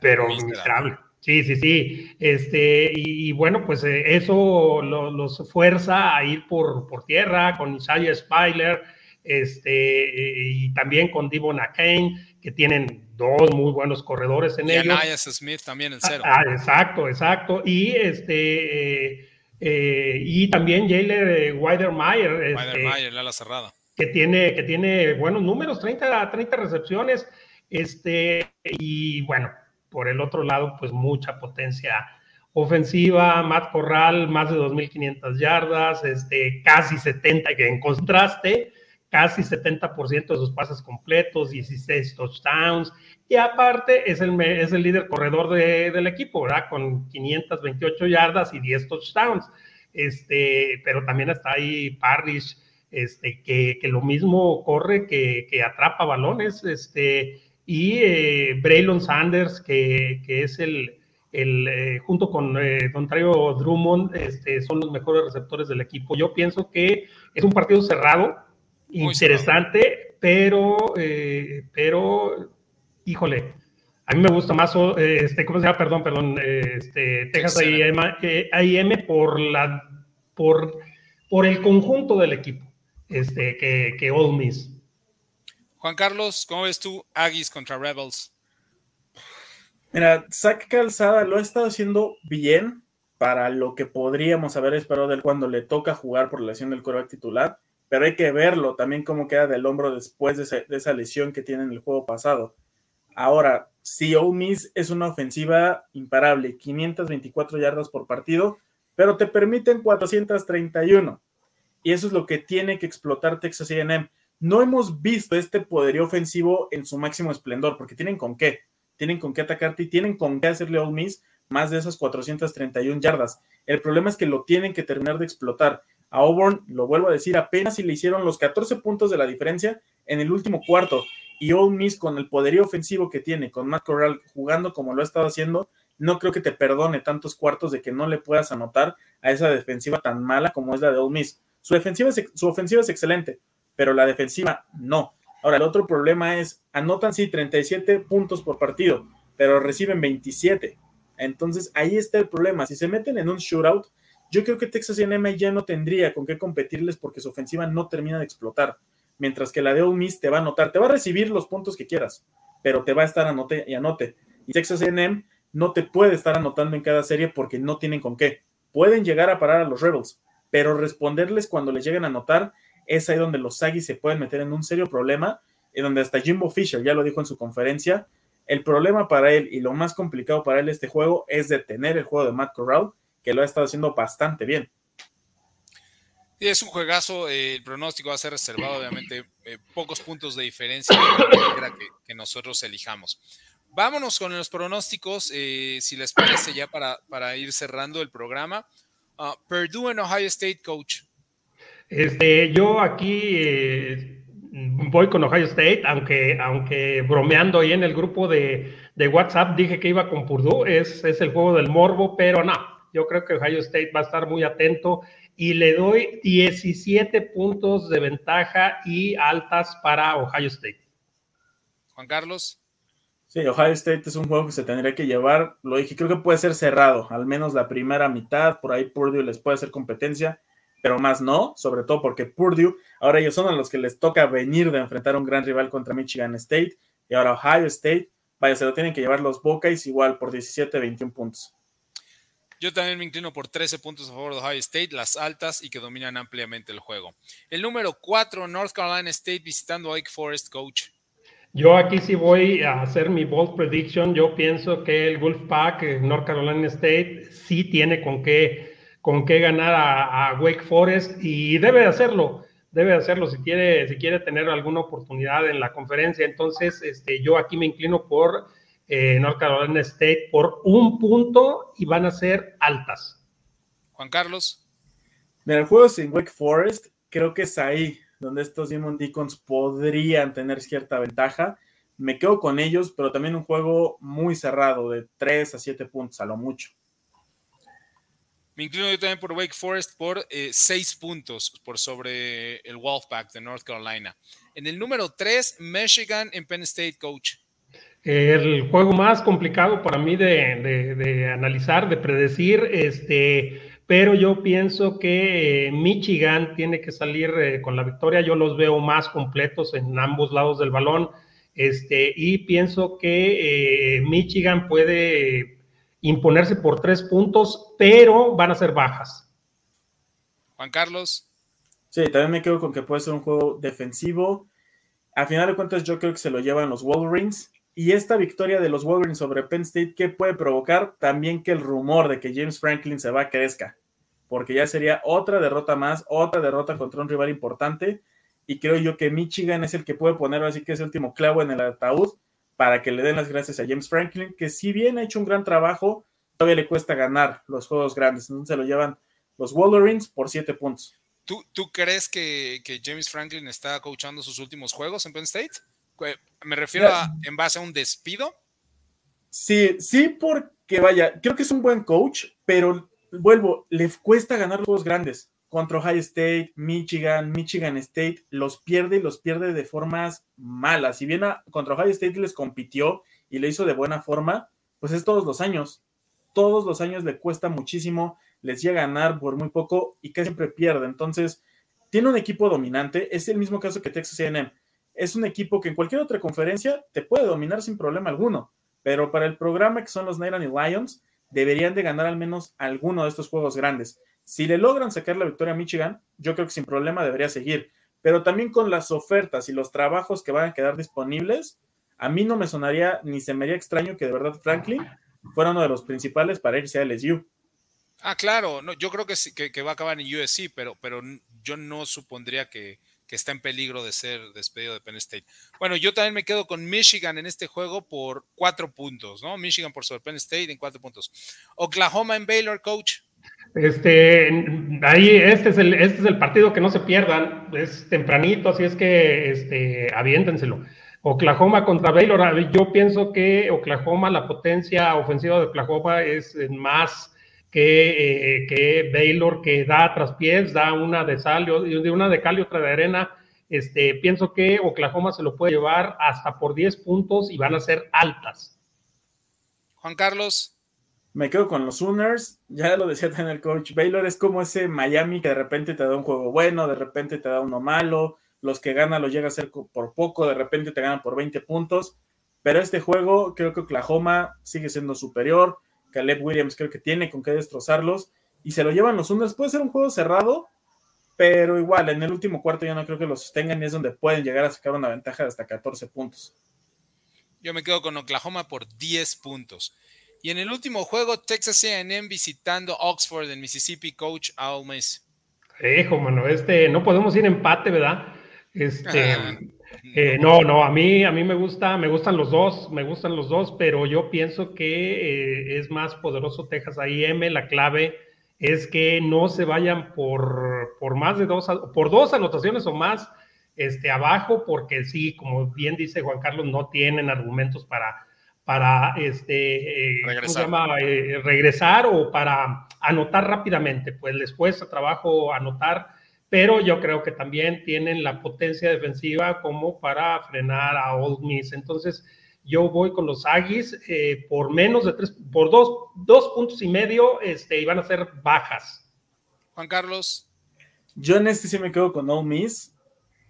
Pero miserable. Sí, sí, sí. Este, y, bueno, pues eh, eso los fuerza a ir por, por tierra con Isaiah Spiler, este, y también con Divon Kane, que tienen dos muy buenos corredores en y ellos. Smith también en cero. Ah, exacto, exacto. Y este, eh, eh, y también Jailer eh, Weidermeyer. Weidermeyer, la cerrada. Que tiene, que tiene buenos números, 30, 30 recepciones. Este, y bueno, por el otro lado, pues mucha potencia Ofensiva, Matt Corral, más de 2.500 yardas, este, casi 70, que en contraste, casi 70% de sus pases completos, 16 touchdowns, y aparte es el, es el líder corredor del equipo, ¿verdad? Con 528 yardas y 10 touchdowns. Este, pero también está ahí Parrish, este, que, que lo mismo corre, que, que, atrapa balones, este, y eh, Braylon Sanders, que, que es el, el eh, junto con eh, Don Traio Drummond, este, son los mejores receptores del equipo. Yo pienso que es un partido cerrado, interesante, pero, eh, pero, híjole, a mí me gusta más, este, ¿cómo se llama? Perdón, perdón, este, Texas A&M por la, por, por el conjunto del equipo, este, que, que Ole Miss. Juan Carlos, ¿cómo ves tú Aggies contra Rebels? Mira, Zach Calzada lo ha estado haciendo bien para lo que podríamos haber esperado de él cuando le toca jugar por la lesión del coreback titular, pero hay que verlo también cómo queda del hombro después de, esa lesión que tiene en el juego pasado. Ahora, si Miss es una ofensiva imparable, 524 yardas por partido, pero te permiten 431. Y eso es lo que tiene que explotar Texas A&M no hemos visto este poderío ofensivo en su máximo esplendor, porque tienen con qué, tienen con qué atacarte y tienen con qué hacerle a Ole Miss más de esas 431 yardas. El problema es que lo tienen que terminar de explotar. A Auburn, lo vuelvo a decir, apenas si le hicieron los 14 puntos de la diferencia en el último cuarto. Y Ole Miss, con el poderío ofensivo que tiene, con Matt Corral jugando como lo ha estado haciendo, no creo que te perdone tantos cuartos de que no le puedas anotar a esa defensiva tan mala como es la de Ole Miss. Su, defensiva su ofensiva es excelente, pero la defensiva no. Ahora, el otro problema es, anotan sí 37 puntos por partido, pero reciben 27. Entonces, ahí está el problema. Si se meten en un shootout, yo creo que Texas A&M ya no tendría con qué competirles porque su ofensiva no termina de explotar. Mientras que la de Ole Miss te va a anotar, te va a recibir los puntos que quieras, pero te va a estar anote y anote. Y Texas A&M no te puede estar anotando en cada serie porque no tienen con qué. Pueden llegar a parar a los Rebels, pero responderles cuando les lleguen a anotar es ahí donde los Aggies se pueden meter en un serio problema y donde hasta Jimbo Fisher ya lo dijo en su conferencia, el problema para él y lo más complicado para él este juego es detener el juego de Matt Corral, que lo ha estado haciendo bastante bien. Sí, es un juegazo, eh, el pronóstico va a ser reservado, obviamente, eh, pocos puntos de diferencia que, que, nosotros elijamos. Vámonos con los pronósticos, eh, si les parece, ya para, para ir cerrando el programa. Uh, Purdue en Ohio State, coach. Este, yo aquí eh, voy con Ohio State, aunque, aunque bromeando ahí en el grupo de, WhatsApp dije que iba con Purdue, es, es el juego del morbo, pero no, yo creo que Ohio State va a estar muy atento y le doy 17 puntos de ventaja y altas para Ohio State. Juan Carlos. Sí, Ohio State es un juego que se tendría que llevar, lo dije, creo que puede ser cerrado, al menos la primera mitad, por ahí Purdue les puede hacer competencia pero más no, sobre todo porque Purdue, ahora ellos son a los que les toca venir de enfrentar a un gran rival contra Michigan State y ahora Ohio State, vaya, se lo tienen que llevar los Buckeyes igual por 17, 21 puntos. Yo también me inclino por 13 puntos a favor de Ohio State, las altas y que dominan ampliamente el juego. El número 4, North Carolina State visitando a Wake Forest, coach. Yo aquí sí voy a hacer mi bold prediction. Yo pienso que el Wolfpack, eh, North Carolina State, sí tiene con qué con qué ganar a, Wake Forest y debe de hacerlo, debe de hacerlo si quiere, si quiere tener alguna oportunidad en la conferencia. Entonces, este, yo aquí me inclino por eh, North Carolina State por un punto y van a ser altas. Juan Carlos. En el juego sin Wake Forest, creo que es ahí donde estos Demon Deacons podrían tener cierta ventaja. Me quedo con ellos, pero también un juego muy cerrado, de 3 a 7 puntos a lo mucho. Me inclino yo también por Wake Forest por eh, seis puntos por sobre el Wolfpack de North Carolina. En el número tres, Michigan en Penn State, coach. El juego más complicado para mí de, analizar, de predecir, este, pero yo pienso que eh, Michigan tiene que salir eh, con la victoria. Yo los veo más completos en ambos lados del balón, este, y pienso que Michigan puede imponerse por tres puntos, pero van a ser bajas. Juan Carlos. Sí, también me quedo con que puede ser un juego defensivo. A final de cuentas, yo creo que se lo llevan los Wolverines, Y esta victoria de los Wolverines sobre Penn State, ¿qué puede provocar? También que el rumor de que James Franklin se va crezca, porque ya sería otra derrota más, otra derrota contra un rival importante. Y creo yo que Michigan es el que puede poner así que ese último clavo en el ataúd para que le den las gracias a James Franklin, que si bien ha hecho un gran trabajo, todavía le cuesta ganar los juegos grandes. Entonces se lo llevan los Wolverines por siete puntos. ¿Tú, tú crees que, que, James Franklin está coachando sus últimos juegos en Penn State? Me refiero a en base a un despido. Sí, sí, porque vaya, creo que es un buen coach, pero vuelvo, le cuesta ganar los juegos grandes. Contra Ohio State, Michigan, Michigan State, los pierde y los pierde de formas malas. Si bien contra Ohio State les compitió y le hizo de buena forma, pues es todos los años. Todos los años le cuesta muchísimo, les llega a ganar por muy poco y que siempre pierde. Entonces, tiene un equipo dominante. Es el mismo caso que Texas AM es un equipo que en cualquier otra conferencia te puede dominar sin problema alguno, pero para el programa que son los Night Lions, deberían de ganar al menos alguno de estos juegos grandes. Si le logran sacar la victoria a Michigan, yo creo que sin problema debería seguir, pero también con las ofertas y los trabajos que van a quedar disponibles, a mí no me sonaría ni se me haría extraño que de verdad Franklin fuera uno de los principales para irse a LSU. Ah, claro, yo creo que, que, que va a acabar en USC, pero, pero yo no supondría que, que está en peligro de ser despedido de Penn State. Bueno, yo también me quedo con Michigan en este juego por cuatro puntos, ¿no? Michigan por sobre Penn State en cuatro puntos. Oklahoma en Baylor, coach. Este, ahí, este es el, este es el partido que no se pierdan, es tempranito, así es que, este, aviéntenselo. Oklahoma contra Baylor, yo pienso que Oklahoma, la potencia ofensiva de Oklahoma es más que, eh, que Baylor que da traspiés, da una de sal, una de cal y otra de arena. Este, pienso que Oklahoma se lo puede llevar hasta por 10 puntos y van a ser altas. Juan Carlos. Me quedo con los Sooners, ya lo decía también el coach. Baylor es como ese Miami que de repente te da un juego bueno, de repente te da uno malo, los que ganan lo llega a ser por poco, de repente te ganan por 20 puntos. Pero este juego creo que Oklahoma sigue siendo superior Caleb Williams creo que tiene con qué destrozarlos y se lo llevan los Sooners. Puede ser un juego cerrado, pero igual en el último cuarto ya no creo que los sostengan y es donde pueden llegar a sacar una ventaja de hasta 14 puntos. Yo me quedo con Oklahoma por 10 puntos. Y en el último juego, Texas AM visitando Oxford en Mississippi, coach Al Miss. Hijo, mano, este, no podemos ir empate, ¿verdad? Este, eh, no, no, a mí, a mí me gusta, me gustan los dos, me gustan los dos, pero yo pienso que eh, es más poderoso Texas A&M. La clave es que no se vayan por, por más de dos, por dos anotaciones o más este, abajo, porque sí, como bien dice Juan Carlos, no tienen argumentos para, para este, eh, regresar. regresar o para anotar rápidamente, pues les cuesta trabajo anotar pero yo creo que también tienen la potencia defensiva como para frenar a Old Miss. Entonces, yo voy con los Aggies eh, por menos de tres, por dos, dos puntos y medio, este, y van a ser bajas. Juan Carlos. Yo en este sí me quedo con Old Miss.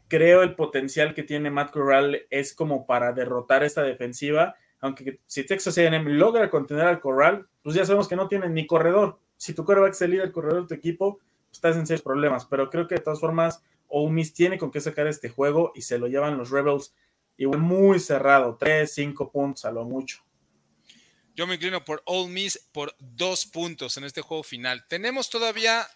Creo el potencial que tiene Matt Corral es como para derrotar esta defensiva. Aunque si Texas A&M logra contener al Corral, pues ya sabemos que no tienen ni corredor. Si tu a líder el corredor de tu equipo, estás en seis problemas, pero creo que de todas formas Ole Miss tiene con qué sacar este juego y se lo llevan los Rebels igual muy cerrado, tres, cinco puntos a lo mucho. Yo me inclino por Ole Miss por dos puntos en este juego final. Tenemos todavía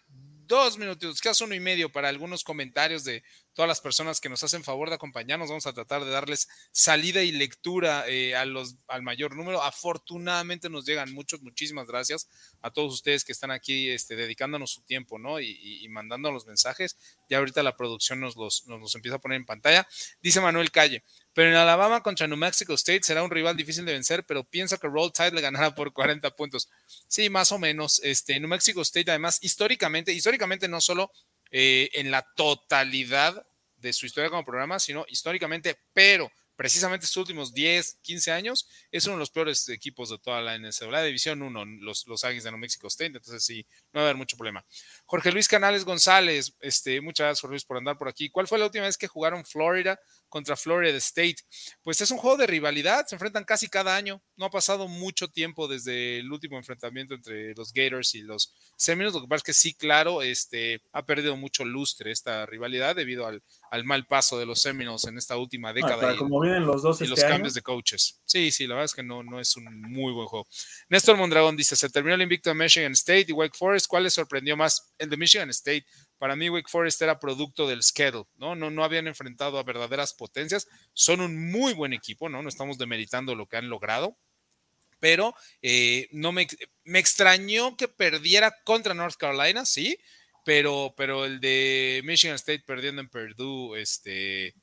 dos minutos, casi uno y medio para algunos comentarios de todas las personas que nos hacen favor de acompañarnos. Vamos a tratar de darles salida y lectura eh, a los, al mayor número. Afortunadamente nos llegan muchos, muchísimas gracias a todos ustedes que están aquí este, dedicándonos su tiempo, ¿no? Y, y, mandando los mensajes. Ya ahorita la producción nos los, nos los empieza a poner en pantalla. Dice Manuel Calle, pero en Alabama contra New Mexico State será un rival difícil de vencer, pero piensa que Roll Tide le ganará por 40 puntos. Sí, más o menos. Este, New Mexico State, además, históricamente, históricamente no solo eh, en la totalidad de su historia como programa, sino históricamente, pero precisamente estos últimos 10, 15 años, es uno de los peores equipos de toda la NCAA, División 1, los, los Aggies de New Mexico State, entonces sí, no va a haber mucho problema. Jorge Luis Canales González, este, muchas gracias Jorge Luis por andar por aquí. ¿Cuál fue la última vez que jugaron Florida contra Florida State. Pues es un juego de rivalidad, se enfrentan casi cada año. No ha pasado mucho tiempo desde el último enfrentamiento entre los Gators y los Seminoles. Lo que pasa es que sí, claro, este, ha perdido mucho lustre esta rivalidad debido al, al mal paso de los Seminoles en esta última década. y, como vienen los dos y los este cambios de coaches. Sí, sí, la verdad es que no, no es un muy buen juego. Néstor Mondragón dice: Se terminó el invicto de Michigan State y Wake Forest. ¿Cuál les sorprendió más? El de Michigan State. Para mí, Wake Forest era producto del schedule, ¿no? No, no habían enfrentado a verdaderas potencias. Son un muy buen equipo, ¿no? No estamos demeritando lo que han logrado, pero eh, no me, me extrañó que perdiera contra North Carolina, sí, pero, pero el de Michigan State perdiendo en Purdue, este,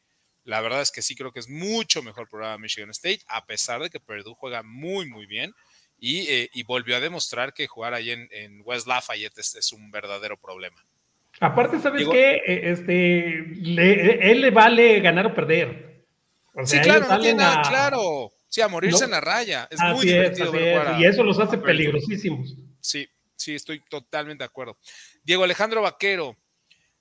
la verdad es que sí creo que es mucho mejor programa Michigan State, a pesar de que Purdue juega muy, muy bien. Y, eh, volvió a demostrar que jugar ahí en, West Lafayette es, un verdadero problema. Aparte, ¿sabes qué? E, este, él le vale ganar o perder. sí, claro, no tiene nada, claro. Sí, a morirse en la raya. Es muy divertido Y eso los hace peligrosísimos. Sí, sí, estoy totalmente de acuerdo. Diego Alejandro Vaquero,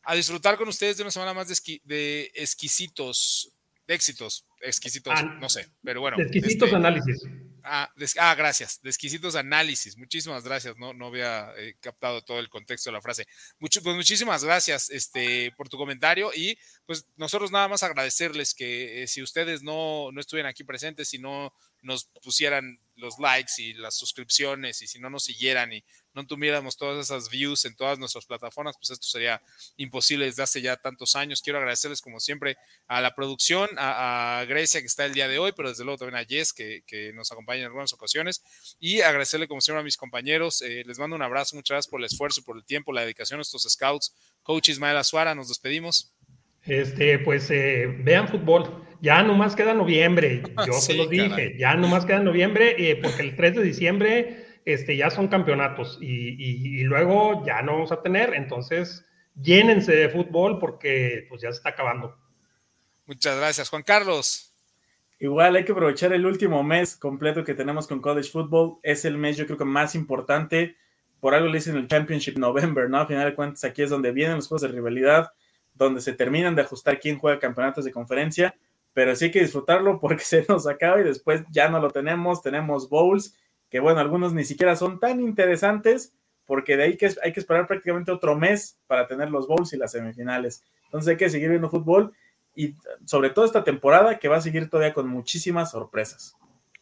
a disfrutar con ustedes de una semana más de, exquisitos, de éxitos, exquisitos, no sé, pero bueno. De exquisitos este, análisis. Ah, ah, gracias. De exquisitos análisis. Muchísimas gracias. No, no había eh, captado todo el contexto de la frase. Mucho, pues muchísimas gracias este, por tu comentario y pues nosotros nada más agradecerles que eh, si ustedes no, no estuvieran aquí presentes, si no nos pusieran los likes y las suscripciones y si no nos siguieran y no tuviéramos todas esas views en todas nuestras plataformas, pues esto sería imposible desde hace ya tantos años. Quiero agradecerles como siempre a la producción, a, Grecia que está el día de hoy, pero desde luego también a Jess que, nos acompaña en algunas ocasiones y agradecerle como siempre a mis compañeros. Eh, les mando un abrazo, muchas gracias por el esfuerzo, por el tiempo, la dedicación a estos scouts. Coach Ismael Azuara, nos despedimos. Este, pues eh, vean fútbol. Ya nomás queda noviembre. *laughs* Yo se lo dije. Ya nomás queda noviembre, eh, porque el 3 de diciembre este, ya son campeonatos y, luego ya no vamos a tener. Entonces, llénense de fútbol porque pues ya se está acabando. Muchas gracias, Juan Carlos. Igual hay que aprovechar el último mes completo que tenemos con College Football. Es el mes, yo creo que más importante. Por algo le dicen el Championship November, ¿no? A final de cuentas, aquí es donde vienen los juegos de rivalidad donde se terminan de ajustar quién juega campeonatos de conferencia, pero sí hay que disfrutarlo porque *laughs* se nos acaba y después ya no lo tenemos, tenemos bowls, que bueno, algunos ni siquiera son tan interesantes, porque de ahí que hay que esperar prácticamente otro mes para tener los bowls y las semifinales. Entonces hay que seguir viendo fútbol y sobre todo esta temporada que va a seguir todavía con muchísimas sorpresas.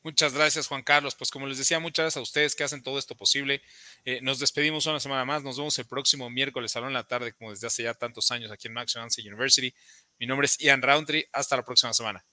Muchas gracias, Juan Carlos. Pues como les decía, muchas gracias a ustedes que hacen todo esto posible. Eh, nos despedimos una semana más. Nos vemos el próximo miércoles a la tarde, como desde hace ya tantos años aquí en Max University. Mi nombre es Ian Roundtree. Hasta la próxima semana.